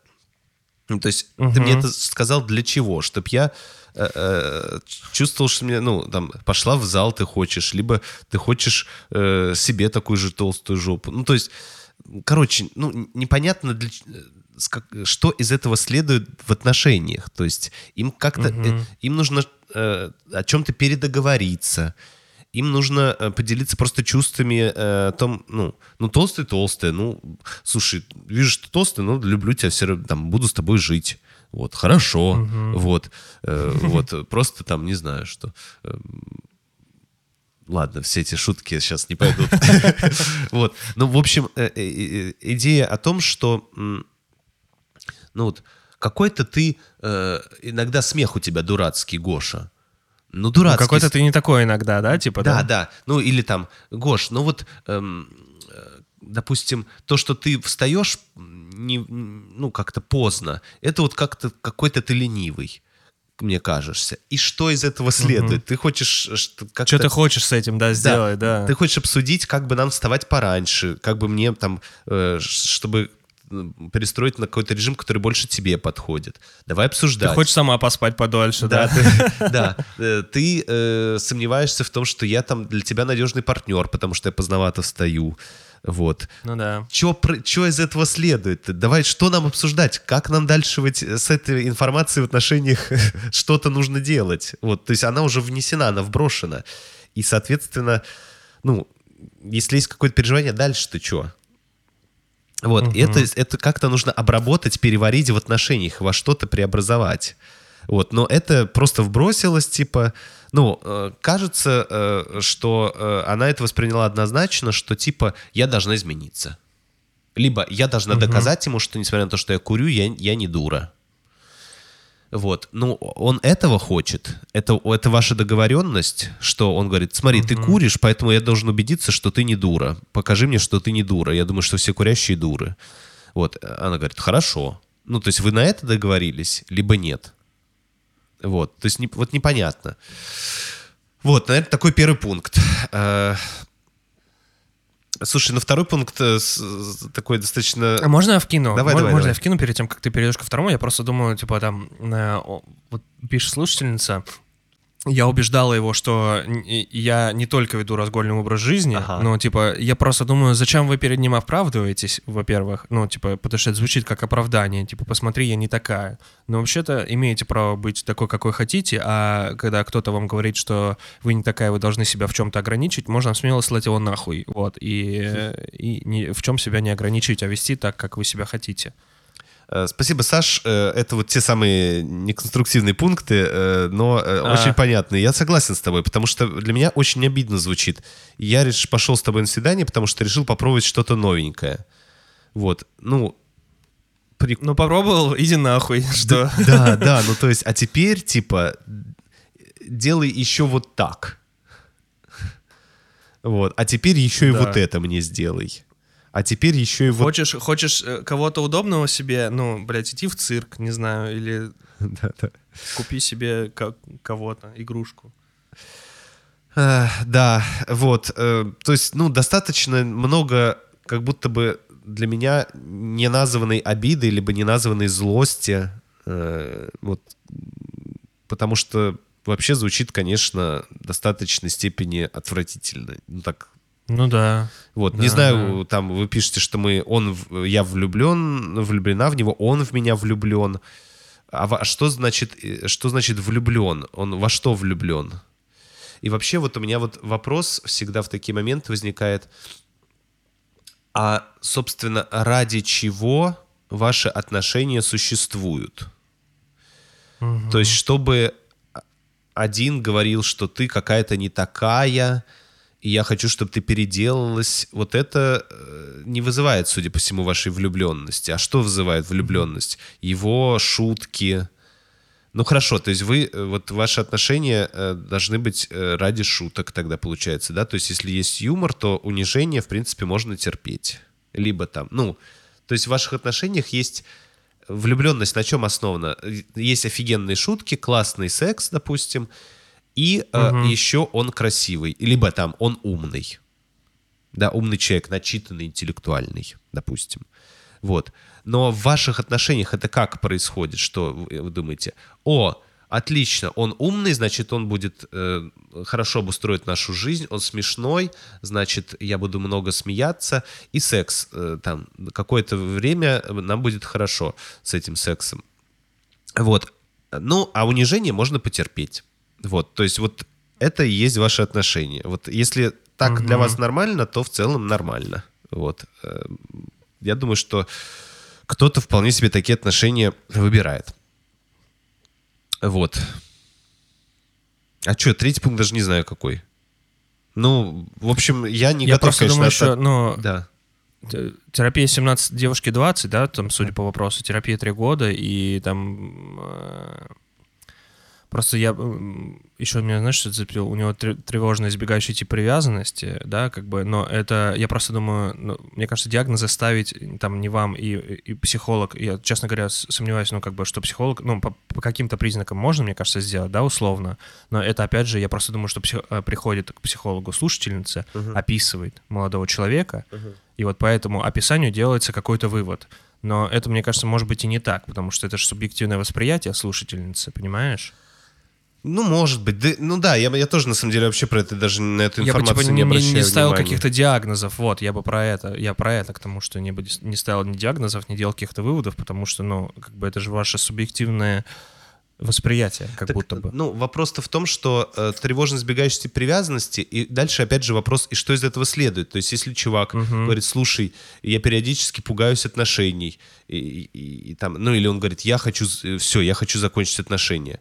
Ну, то есть ты мне это сказал для чего? Чтоб я э, э, чувствовал, что мне, ну, там, пошла в зал ты хочешь, либо ты хочешь э, себе такую же толстую жопу. Ну, то есть, короче, ну, непонятно, для, э, как- что из этого следует в отношениях. То есть им как-то, э, им нужно э, о чем-то передоговориться, им нужно э, поделиться просто чувствами э, о том, ну, ну, толстый, толстая, ну, слушай, вижу, что толстый, ну, люблю тебя все равно, там, буду с тобой жить. Вот, хорошо, вот, э, вот, просто там, не знаю, что... эм, Ладно, все эти шутки сейчас не пойдут. Вот. Ну, в общем, э, э, э, идея о том, что, ну вот, какой-то ты, иногда смех у тебя дурацкий, Гоша. Ну, Ну, дурацкий. Какой-то ты не такой иногда, да, типа, Да, да. Ну, или там, Гош, ну вот, эм, допустим, то, что ты встаешь, не, ну, как-то поздно, это вот как-то какой-то ты ленивый, мне кажешься. И что из этого следует? Ты хочешь что- как-то... Что ты хочешь с этим, да, сделать, да. Ты хочешь обсудить, как бы нам вставать пораньше, как бы мне там, э, чтобы м, перестроить на какой-то режим, который больше тебе подходит. Давай Ты обсуждать. хочешь сама поспать подольше, Да, да? ты, да. Э, Ты э, сомневаешься в том, что я там для тебя надежный партнер, потому что я поздновато встаю. Вот. Ну да. Чё из этого следует? Давай, что нам обсуждать? Как нам дальше вот с этой информацией в отношениях что-то нужно делать? Вот, то есть она уже внесена, она вброшена. И, соответственно, ну, если есть какое-то переживание, дальше ты чё? Вот, и это, это как-то нужно обработать, переварить в отношениях, во что-то преобразовать. Вот, но это просто вбросилось, типа, ну, э, кажется, э, что э, она это восприняла однозначно, что, типа, я должна измениться. Либо я должна доказать ему, что, несмотря на то, что я курю, я, я не дура. Вот. Ну, он этого хочет. Это, это ваша договоренность, что он говорит, смотри, ты куришь, поэтому я должен убедиться, что ты не дура. Покажи мне, что ты не дура. Я думаю, что все курящие дуры. Вот. Она говорит, хорошо. Ну, то есть вы на это договорились, либо нет. Вот. То есть не- вот непонятно. Вот, наверное, такой первый пункт. Э, Слушай, ну второй пункт э, такой достаточно... А можно я вкину? Давай, Мож- давай, Можно давай. я вкину перед тем, как ты перейдешь ко второму? Я просто думаю, типа, там, э, вот пишет слушательница, я убеждала его, что я не только веду разгольный образ жизни, Ага. но, типа, я просто думаю, зачем вы перед ним оправдываетесь, во-первых, ну, типа, потому что это звучит как оправдание, типа, посмотри, я не такая. Но вообще-то имеете право быть такой, какой хотите, а когда кто-то вам говорит, что вы не такая, вы должны себя в чем-то ограничить, можно смело слать его нахуй, вот, и, и ни- в чем себя не ограничить, а вести так, как вы себя хотите. Э, Спасибо, Саш. Э, Это вот те самые неконструктивные пункты, э, но А. очень понятные. Я согласен с тобой, потому что для меня очень обидно звучит. Я реш... пошел с тобой на свидание, потому что решил попробовать что-то новенькое. Вот. Ну, при- Ну, попробовал, иди нахуй, что? Да, да, ну то есть, а теперь, типа, делай еще вот так. Вот. А теперь еще и вот это мне сделай. А теперь еще и вот... Хочешь, хочешь э, кого-то удобного себе, ну, блядь, иди в цирк, не знаю, или купи себе ко- кого-то, игрушку. Да, вот. э, То есть, ну, достаточно много, как будто бы для меня неназванной обиды, либо неназванной злости. э, Вот. Потому что вообще звучит, конечно, в достаточной степени отвратительно. Ну, так Ну да. Вот, Да, не знаю, там вы пишете, что мы, он, я влюблен, влюблена в него, он в меня влюблен. А во- а что значит, э, что значит влюблен? Он во что влюблен? И вообще вот у меня вот вопрос всегда в такие моменты возникает, а, собственно, ради чего ваши отношения существуют? То есть, чтобы один говорил, что ты какая-то не такая, и я хочу, чтобы ты переделалась, вот это э, не вызывает, судя по всему, вашей влюбленности. А что вызывает влюбленность? Его шутки. Ну хорошо, то есть вы, э, вот ваши отношения э, должны быть э, ради шуток тогда получается, да? То есть если есть юмор, то унижение, в принципе, можно терпеть. Либо там, ну, то есть в ваших отношениях есть влюбленность на чем основана? Есть офигенные шутки, классный секс, допустим, и э, еще он красивый, либо там он умный. Да, умный человек, начитанный, интеллектуальный, допустим. Вот. Но в ваших отношениях это как происходит? Что вы вы думаете? О, отлично, он умный, значит, он будет э, хорошо обустроить нашу жизнь, он смешной, значит, я буду много смеяться, и секс э, там какое-то время нам будет хорошо с этим сексом. Вот. Ну, а унижение можно потерпеть. Вот, то есть вот это и есть ваши отношения. Вот если так для вас нормально, то в целом нормально. Вот. Э, Я думаю, что кто-то вполне себе такие отношения выбирает. Вот. А что, третий пункт даже не знаю какой. Ну, в общем, я не Я готов, просто конечно, думаю, от- что, ну, Да. терапия 17, девушки 20, да, там, судя по вопросу, терапия 3 года, и там... э, Просто я м, еще меня, знаешь, что зацепил? У него тр- тревожно избегающий тип привязанности, да, как бы, но это, я просто думаю, ну, мне кажется, диагнозы ставить там не вам и, и психолог, я, честно говоря, сомневаюсь, ну, как бы, что психолог, ну, по, по каким-то признакам можно, мне кажется, сделать, да, условно, но это, опять же, я просто думаю, что псих- э, приходит к психологу слушательница, описывает молодого человека, и вот по этому описанию делается какой-то вывод. Но это, мне кажется, может быть и не так, потому что это же субъективное восприятие слушательницы, понимаешь? Ну, может быть. Да, ну да, я, я тоже, на самом деле, вообще про это даже на эту Я бы информацию типа не обращаю не ставил каких-то диагнозов, вот, я бы про это, я про это к тому, что не, бы не ставил ни диагнозов, не делал каких-то выводов, потому что, ну, как бы это же ваше субъективное восприятие, как Так, будто бы. Ну, вопрос-то в том, что э, тревожно избегающий тип привязанности, и дальше опять же вопрос, и что из этого следует? То есть если чувак говорит, слушай, я периодически пугаюсь отношений, и, и- и там, ну или он говорит, я хочу, все, я хочу закончить отношения.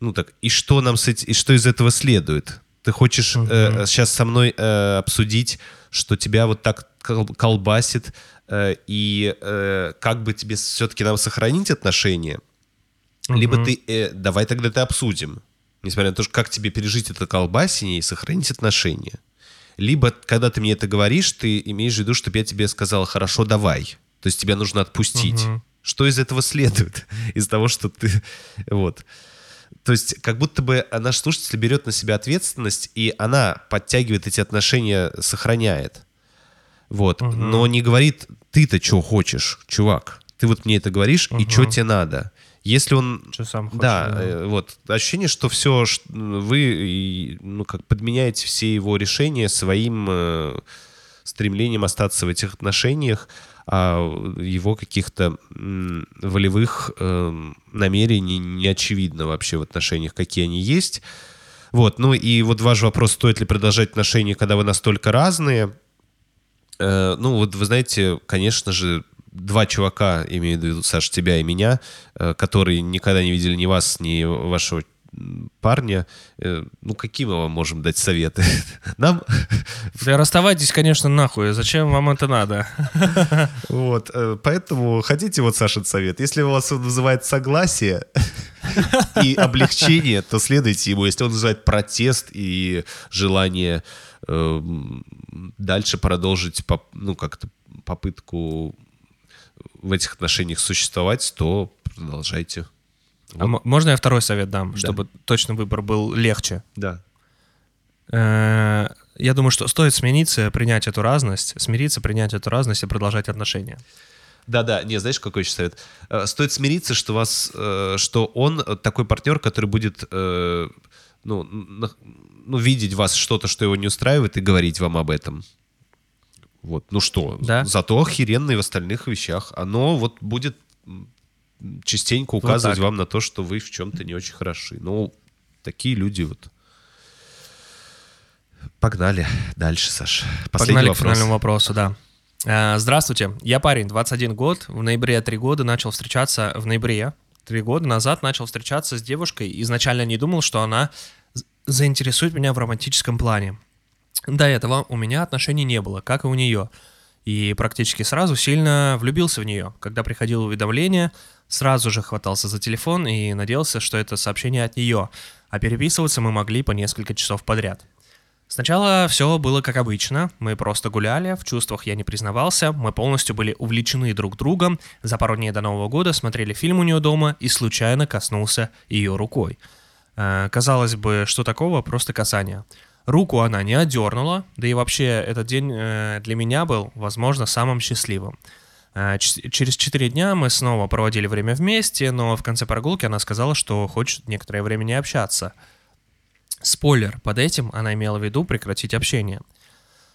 Ну так, и что нам с этим, и что из этого следует? Ты хочешь сейчас со мной э, обсудить, что тебя вот так кол- колбасит, э, и э, как бы тебе все-таки нам сохранить отношения? Либо ты, э, давай тогда это обсудим. Несмотря на то, как тебе пережить это колбасение и сохранить отношения. Либо, когда ты мне это говоришь, ты имеешь в виду, чтобы я тебе сказал, хорошо, давай. То есть тебя нужно отпустить. Что из этого следует? Из того, что ты... Вот. То есть как будто бы наш слушатель берет на себя ответственность, и она подтягивает эти отношения, сохраняет. Вот. Но не говорит, ты-то что хочешь, чувак? Ты вот мне это говоришь, и что тебе надо? Если он... Чё сам хочешь, да, да. э, вот. Ощущение, что все, вы, и, ну, как подменяете все его решения своим э, стремлением остаться в этих отношениях, его каких-то волевых эм, намерений не очевидно вообще в отношениях, какие они есть. Вот, ну и вот ваш вопрос, стоит ли продолжать отношения, когда вы настолько разные. Э, ну вот вы знаете, конечно же, два чувака, имею в виду, Саш, тебя и меня, э, которые никогда не видели ни вас, ни вашего парня, э, ну, какие мы вам можем дать советы? Нам Да расставайтесь, конечно, нахуй. Зачем вам это надо? Вот, э, поэтому хотите вот Сашин совет. Если у вас он вызывает согласие и облегчение, то следуйте ему. Если он вызывает протест и желание э, дальше продолжить, ну, как-то попытку в этих отношениях существовать, то продолжайте. А можно я второй совет дам, Да. чтобы точно выбор был легче? Да. Э, Я думаю, что стоит смениться, принять эту разность, смириться, принять эту разность и продолжать отношения. Да-да, не, знаешь, какой еще совет? Э, Стоит смириться, что вас, э, что он такой партнер, который будет, ну, ну, видеть вас что-то, что его не устраивает, и говорить вам об этом. Вот, ну что, Да. зато охеренно и в остальных вещах. Оно вот будет частенько указывать так. вам на то, что вы в чем-то не очень хороши. Ну, такие люди вот. Погнали дальше, Саш. Последний Погнали к вопрос. финальному вопросу, да. Э, Здравствуйте, я парень, 21 год, в ноябре 3 года начал встречаться, в ноябре 3 года назад начал встречаться с девушкой, изначально не думал, что она заинтересует меня в романтическом плане. До этого у меня отношений не было, как и у нее. И практически сразу сильно влюбился в нее. Когда приходило уведомление, сразу же хватался за телефон и надеялся, что это сообщение от нее. А переписываться мы могли по несколько часов подряд. Сначала все было как обычно, мы просто гуляли, в чувствах я не признавался, мы полностью были увлечены друг другом, за пару дней до Нового года смотрели фильм у нее дома и случайно коснулся ее рукой. Э, Казалось бы, что такого, просто касание. Руку она не отдернула, да и вообще этот день э, для меня был, возможно, самым счастливым. Э, Через четыре дня мы снова проводили время вместе, но в конце прогулки она сказала, что хочет некоторое время не общаться. Спойлер, под этим она имела в виду прекратить общение.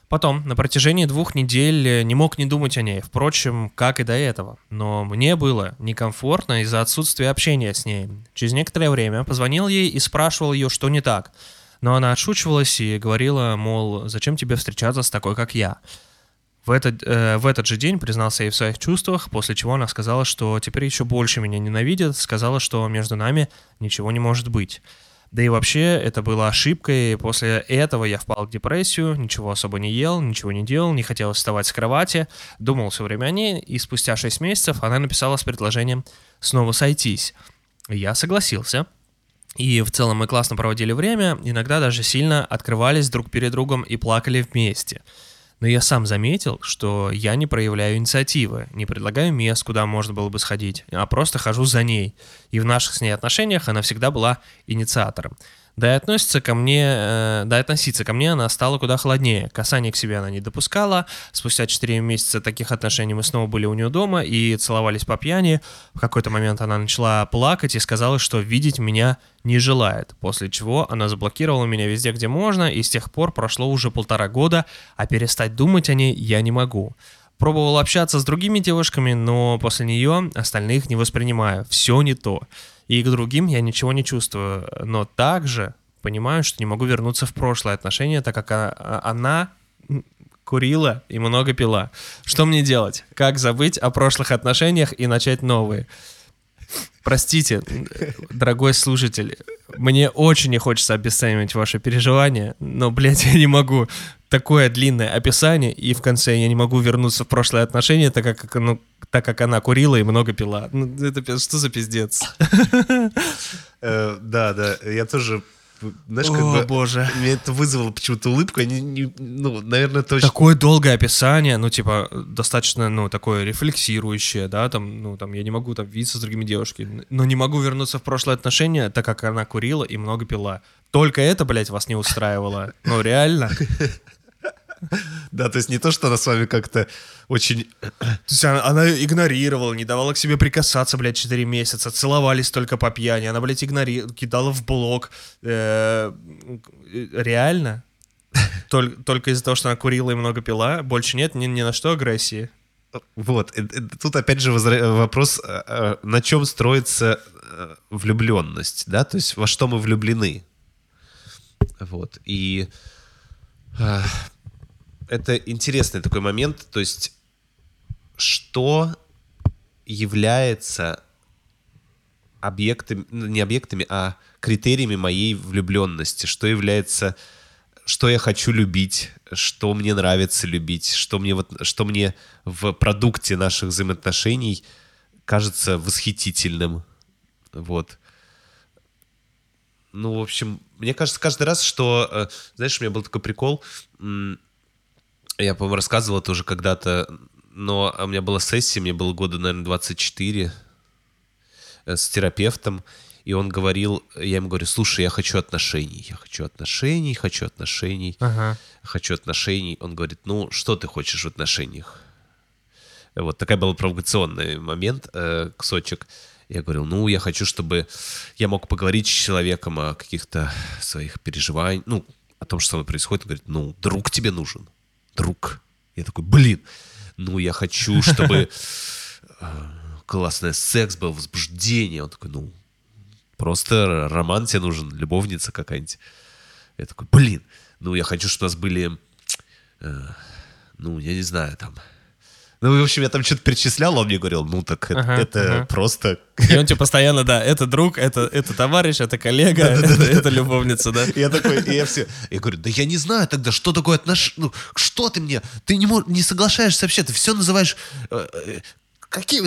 Потом, на протяжении двух недель э, не мог не думать о ней, впрочем, как и до этого. Но мне было некомфортно из-за отсутствия общения с ней. Через некоторое время позвонил ей и спрашивал ее, что не так. Но она отшучивалась и говорила, мол, зачем тебе встречаться с такой, как я. В этот, э, в этот же день признался ей в своих чувствах, после чего она сказала, что теперь еще больше меня ненавидит, сказала, что между нами ничего не может быть. Да и вообще, это было ошибкой. После этого я впал в депрессию, ничего особо не ел, ничего не делал, не хотел вставать с кровати, думал все время о ней, и спустя 6 месяцев она написала с предложением снова сойтись. Я согласился. И в целом мы классно проводили время, иногда даже сильно открывались друг перед другом и плакали вместе. Но я сам заметил, что я не проявляю инициативы, не предлагаю мест, куда можно было бы сходить, а просто хожу за ней. И в наших с ней отношениях она всегда была инициатором. Да и относится ко мне, э, да и относиться ко мне она стала куда холоднее. Касание к себе она не допускала. Спустя 4 месяца таких отношений мы снова были у нее дома и целовались по пьяни. В какой-то момент она начала плакать и сказала, что видеть меня не желает. После чего она заблокировала меня везде, где можно, и с тех пор прошло уже полтора года, а перестать думать о ней я не могу. Пробовал общаться с другими девушками, но после нее остальных не воспринимаю. Все не то. И к другим я ничего не чувствую. Но также понимаю, что не могу вернуться в прошлое отношение, так как а- а- она м, курила и много пила. Что мне делать? Как забыть о прошлых отношениях и начать новые? Простите, дорогой слушатель, мне очень не хочется обесценивать ваши переживания, но, блядь, я не могу. Такое длинное описание, и в конце я не могу вернуться в прошлое отношение, так как, ну, так как она курила и много пила. Ну, это что за пиздец? Э, Да, да, я тоже, знаешь, как О, бы... боже. Мне это вызвало почему-то улыбку. Они не- ну, наверное, это очень... Такое долгое описание, ну, типа, достаточно, ну, такое рефлексирующее, да, там, ну, там, я не могу там видеться с другими девушками, но не могу вернуться в прошлое отношение, так как она курила и много пила. Только это, блядь, вас не устраивало. Ну, реально. Да, то есть не то, что она с вами как-то очень... То есть она, она игнорировала, не давала к себе прикасаться, блядь, 4 месяца, целовались только по пьяни, она, блядь, игнорировала, кидала в блог. Э, реально? Только, только из-за того, что она курила и много пила, больше нет ни, ни на что агрессии. Вот, э, э, тут опять же вопрос, э, э, на чем строится э, влюбленность, да, то есть во что мы влюблены. Вот, и э, это интересный такой момент, то есть что является объектами, ну, не объектами, а критериями моей влюбленности, что является, что я хочу любить, что мне нравится любить, что мне, вот, что мне в продукте наших взаимоотношений кажется восхитительным. Вот. Ну, в общем, мне кажется, каждый раз, что... э, Знаешь, у меня был такой прикол. Я, по-моему, рассказывал это уже когда-то, но у меня была сессия, мне было года, наверное, 24 э, с терапевтом, и он говорил, я ему говорю, слушай, я хочу отношений, я хочу отношений, хочу отношений, Ага. хочу отношений. Он говорит, ну, что ты хочешь в отношениях? Вот такая был провокационный момент, э, кусочек. Я говорил, ну, я хочу, чтобы я мог поговорить с человеком о каких-то своих переживаниях, ну, о том, что со мной происходит. Он говорит, ну, друг тебе нужен. Друг. Я такой, блин, ну, я хочу, чтобы э, классный секс был, возбуждение. Он такой, ну, просто роман тебе нужен, любовница какая-нибудь. Я такой, блин, ну, я хочу, чтобы у нас были, э, ну, я не знаю, там... Ну, в общем, я там что-то перечислял, он мне говорил, ну, так это, Ага, это ага. просто... И он тебе постоянно, да, это друг, это, это товарищ, это коллега, это, это любовница, да. Я такой, и я все, я говорю, да я не знаю тогда, что такое отношения, ну, что ты мне, ты не, мож- не соглашаешься вообще, ты все называешь, э, э, какие,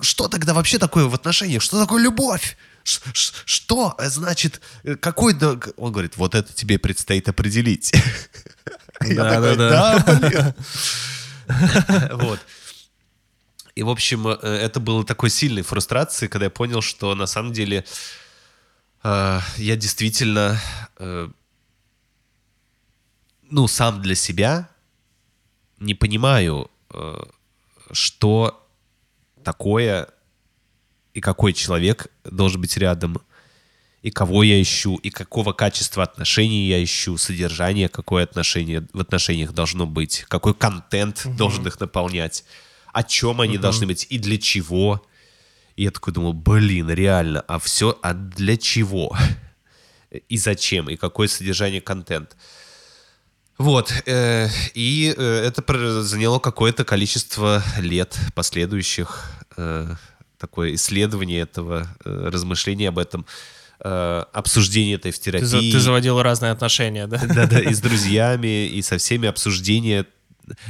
что тогда вообще такое в отношениях, что такое любовь? Что значит, э, какой... да- Он говорит, вот это тебе предстоит определить. Я Да, такой, да, да, блин. Вот. И, в общем, э, это было такой сильной фрустрацией, когда я понял, что на самом деле э, я действительно, э, ну, сам для себя не понимаю, что такое и какой человек должен быть рядом, и кого я ищу, и какого качества отношений я ищу, содержание, какое отношение в отношениях должно быть, какой контент должен их наполнять, о чем они должны быть и для чего. И я такой думал, блин, реально, а все, а для чего? И зачем? И какое содержание контент? Вот, э, и э, это заняло какое-то количество лет последующих, э, такое исследование этого, э, размышления об этом, э, обсуждение этой в Ты, терапии. ты заводил разные отношения, да? Да-да, и с друзьями, и со всеми обсуждение,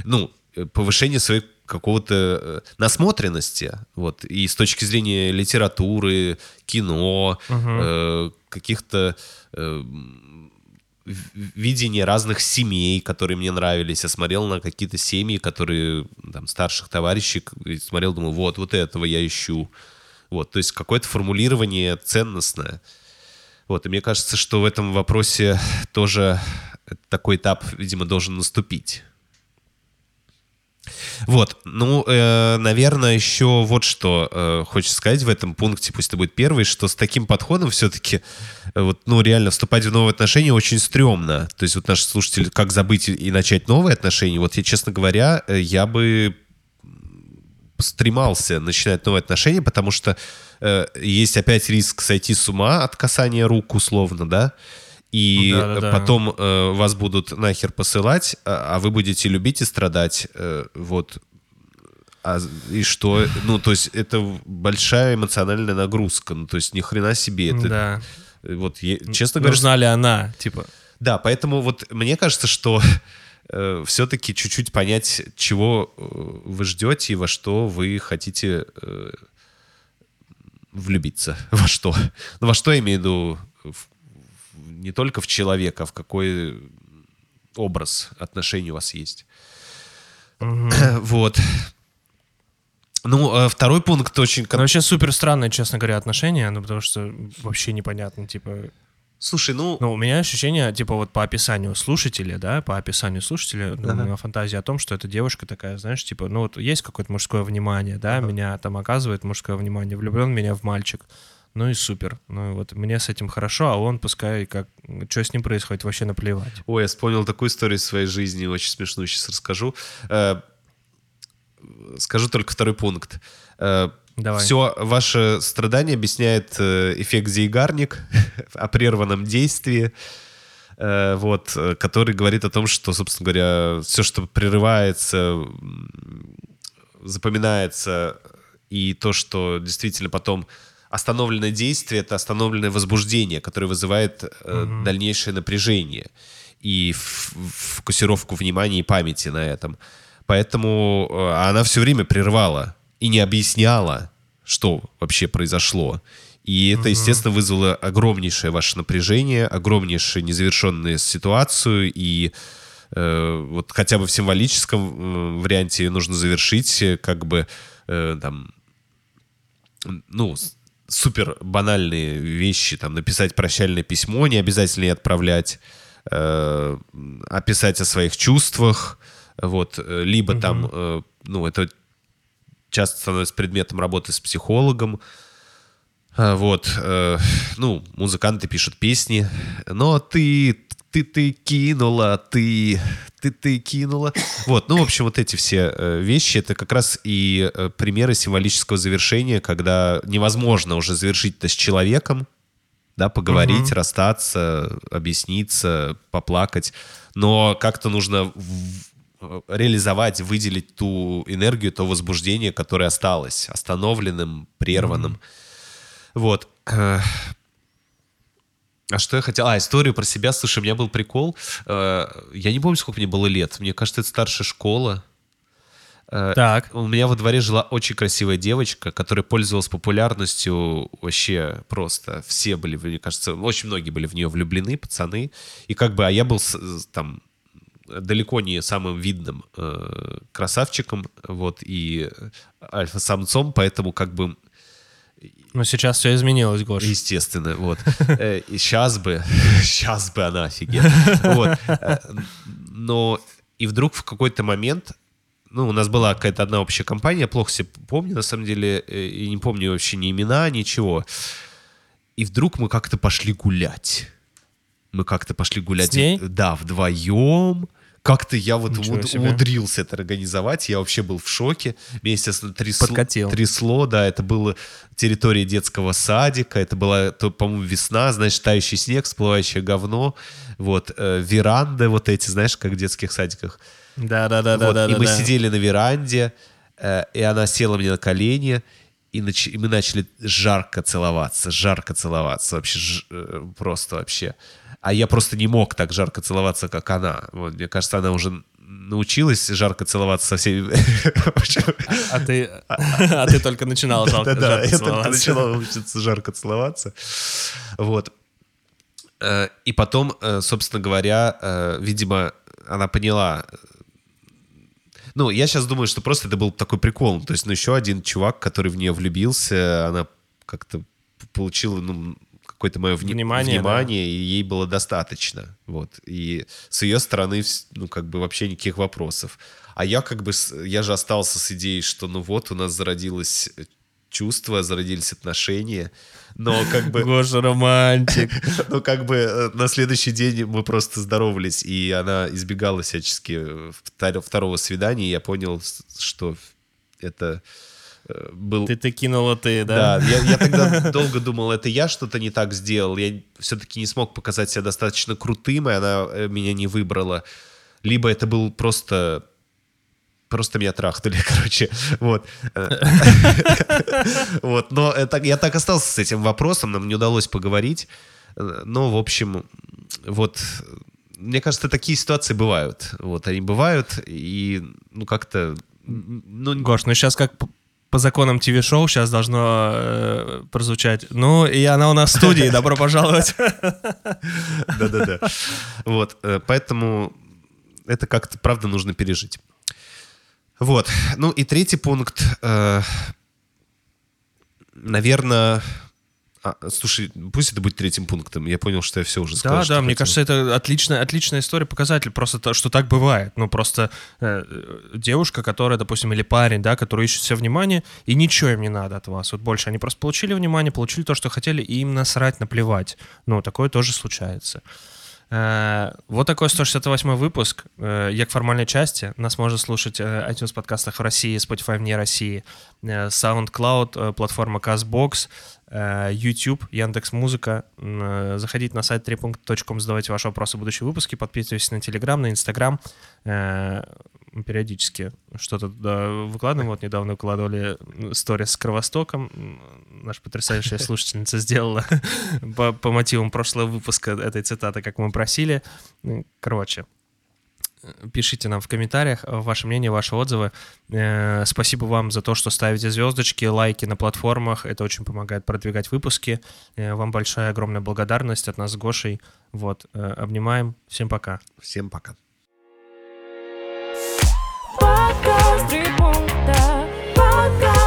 ну, э, повышение своей какого-то э, насмотренности, вот, и с точки зрения литературы, кино, э, каких-то э, в- видения разных семей, которые мне нравились. Я смотрел на какие-то семьи, которые, там, старших товарищей, и смотрел, думаю, вот, вот этого я ищу. Вот, то есть какое-то формулирование ценностное. Вот, и мне кажется, что в этом вопросе тоже такой этап, видимо, должен наступить. Вот, ну, э, наверное, еще вот что э, хочется сказать в этом пункте, пусть это будет первый, что с таким подходом все-таки, вот, ну, реально вступать в новые отношения очень стрёмно. То есть вот наш слушатель, как забыть и начать новые отношения, вот я, честно говоря, э, я бы стремался начинать новые отношения, потому что э, есть опять риск сойти с ума от касания рук условно, да, и Да-да-да. э, потом э, вас будут нахер посылать, а, а вы будете любить и страдать, э, вот. А, и что, ну, то есть это большая эмоциональная нагрузка, ну, то есть ни хрена себе это. Да. э, Вот, е- честно говоря, Нужна ли она, типа? да, поэтому вот мне кажется, что все-таки чуть-чуть понять, чего э, вы ждете и во что вы хотите э, влюбиться. Во что? Ну, во что я имею в виду? В- в- не только в человека, а в какой образ отношений у вас есть. Вот. Ну, э, второй пункт очень... Ну, вообще супер странные, честно говоря, отношения, ну, потому что вообще непонятно, типа... Слушай, ну... Ну, у меня ощущение, типа, вот по описанию слушателя, да, по описанию слушателя, ну, у меня фантазия о том, что эта девушка такая, знаешь, типа, ну, вот есть какое-то мужское внимание, да, меня там оказывает мужское внимание, влюблен меня в мальчик, ну и супер, ну и вот мне с этим хорошо, а он пускай как, что с ним происходит, вообще наплевать. Ой, я вспомнил такую историю из своей жизни, очень смешную сейчас расскажу. Э, Скажу только второй пункт. Давай. Все ваше страдание объясняет э, эффект Зейгарник о прерванном действии, э, вот, который говорит о том, что, собственно говоря, все, что прерывается, запоминается и то, что действительно потом остановленное действие — это остановленное возбуждение, которое вызывает э, дальнейшее напряжение и фокусировку внимания и памяти на этом. Поэтому э, она все время прервала и не объясняла, что вообще произошло. И это, естественно, вызвало огромнейшее ваше напряжение, огромнейшую незавершенную ситуацию. И э, вот хотя бы в символическом э, варианте нужно завершить, э, как бы э, там, ну, супер банальные вещи, там, написать прощальное письмо, не обязательно и отправлять, э, описать о своих чувствах, вот, э, либо там, э, ну, это часто становится предметом работы с психологом, а, Вот, э, ну, музыканты пишут песни, но ты, ты, ты кинула, ты, ты, ты кинула. Вот, ну, в общем, вот эти все э, вещи, это как раз и э, примеры символического завершения, когда невозможно уже завершить это с человеком, да, поговорить, расстаться, объясниться, поплакать, но как-то нужно реализовать, выделить ту энергию, то возбуждение, которое осталось, остановленным, прерванным. Вот. Э, А что я хотел? А, историю про себя. Слушай, у меня был прикол. Э, Я не помню, сколько мне было лет. Мне кажется, это старшая школа. Э, Так. У меня во дворе жила очень красивая девочка, которая пользовалась популярностью вообще просто. Все были, мне кажется, очень многие были в нее влюблены, пацаны. И как бы, а я был там далеко не самым видным э, красавчиком, вот, и альфа-самцом, поэтому как бы Ну, сейчас все изменилось, Гош. Естественно, вот. Э, И сейчас бы, сейчас бы она офигела. Вот. Э, Но и вдруг в какой-то момент, ну, у нас была какая-то одна общая компания, плохо себе помню, на самом деле, э, и не помню вообще ни имена, ничего. И вдруг мы как-то пошли гулять. Мы как-то пошли гулять. С ней? Да, вдвоем. Как-то я вот Ничего себе. умудрился это организовать. Я вообще был в шоке. Меня, естественно, трясло, Подкатил. трясло. Да, это была территория детского садика. Это была, по-моему, весна, значит, тающий снег, всплывающее говно. Вот, э, веранды вот эти, знаешь, как в детских садиках. Да, да, да, да, Вот, да. и да, мы да. сидели на веранде, э, и она села мне на колени, и, нач- и мы начали жарко целоваться, жарко целоваться, вообще ж- э, просто вообще. А я просто не мог так жарко целоваться, как она. Вот, мне кажется, она уже научилась жарко целоваться со всеми. А ты, а ты только начинал жарко я только начала учиться жарко целоваться. Вот. Э, И потом, э, собственно говоря, э, видимо, она поняла. Ну, я сейчас думаю, что просто это был такой прикол. То есть, ну, еще один чувак, который в нее влюбился, она как-то получила, ну, какое-то мое вни- Внимание, внимание, и ей было достаточно. Вот. И с ее стороны, ну, как бы вообще никаких вопросов. А я как бы, я же остался с идеей, что, ну, вот у нас зародилось чувство, зародились отношения, но как бы... Гоша романтик. Ну, как бы э, на следующий день мы просто здоровались, и она избегала всячески э, втор- второго свидания, и я понял, что это э, был... Ты ты кинула ты, да? Да, я, я тогда долго думал, это я что-то не так сделал, я все-таки не смог показать себя достаточно крутым, и она э, меня не выбрала. Либо это был просто... Просто меня трахнули, короче. Вот. Э, Вот. Но я так остался с этим вопросом, нам не удалось поговорить. Э, Но, в общем, вот... Мне кажется, такие ситуации бывают. Вот, они бывают, и, ну, как-то... Ну, Гош, ну сейчас как по законам ТВ-шоу сейчас должно э, прозвучать. Ну, и она у нас в студии, добро пожаловать. Да-да-да. Вот, э, поэтому это как-то, правда, нужно пережить. Вот. Ну и третий пункт. Наверное... слушай, пусть это будет третьим пунктом. Я понял, что я все уже сказал. Да, да, мне хотел. кажется, это отличная, отличная история, показатель просто, то, что так бывает. Ну, просто э, девушка, которая, допустим, или парень, да, который ищет себе внимание, и ничего им не надо от вас. Вот больше они просто получили внимание, получили то, что хотели, и им насрать, наплевать. Ну, такое тоже случается. Э, Вот такой 168 выпуск. Э, Як формальной части. Нас можно слушать э, iTunes подкастах в России, Spotify вне России, э, SoundCloud, э, платформа CastBox, э, YouTube, Яндекс Музыка. Э, Заходите на сайт 3.com, задавайте ваши вопросы в будущие выпуски, подписывайтесь на Telegram, на Instagram. Э, периодически что-то туда выкладываем. Вот недавно выкладывали сторис с Кровостоком. Наша потрясающая слушательница сделала по, по мотивам прошлого выпуска этой цитаты, как мы просили. Короче, Э, пишите нам в комментариях э, ваше мнение, ваши отзывы. Э, спасибо вам за то, что ставите звездочки, лайки на платформах. Это очень помогает продвигать выпуски. Вам большая, огромная благодарность от нас с Гошей. Вот, обнимаем. Всем пока. Всем пока. Пока, три пункта, пока.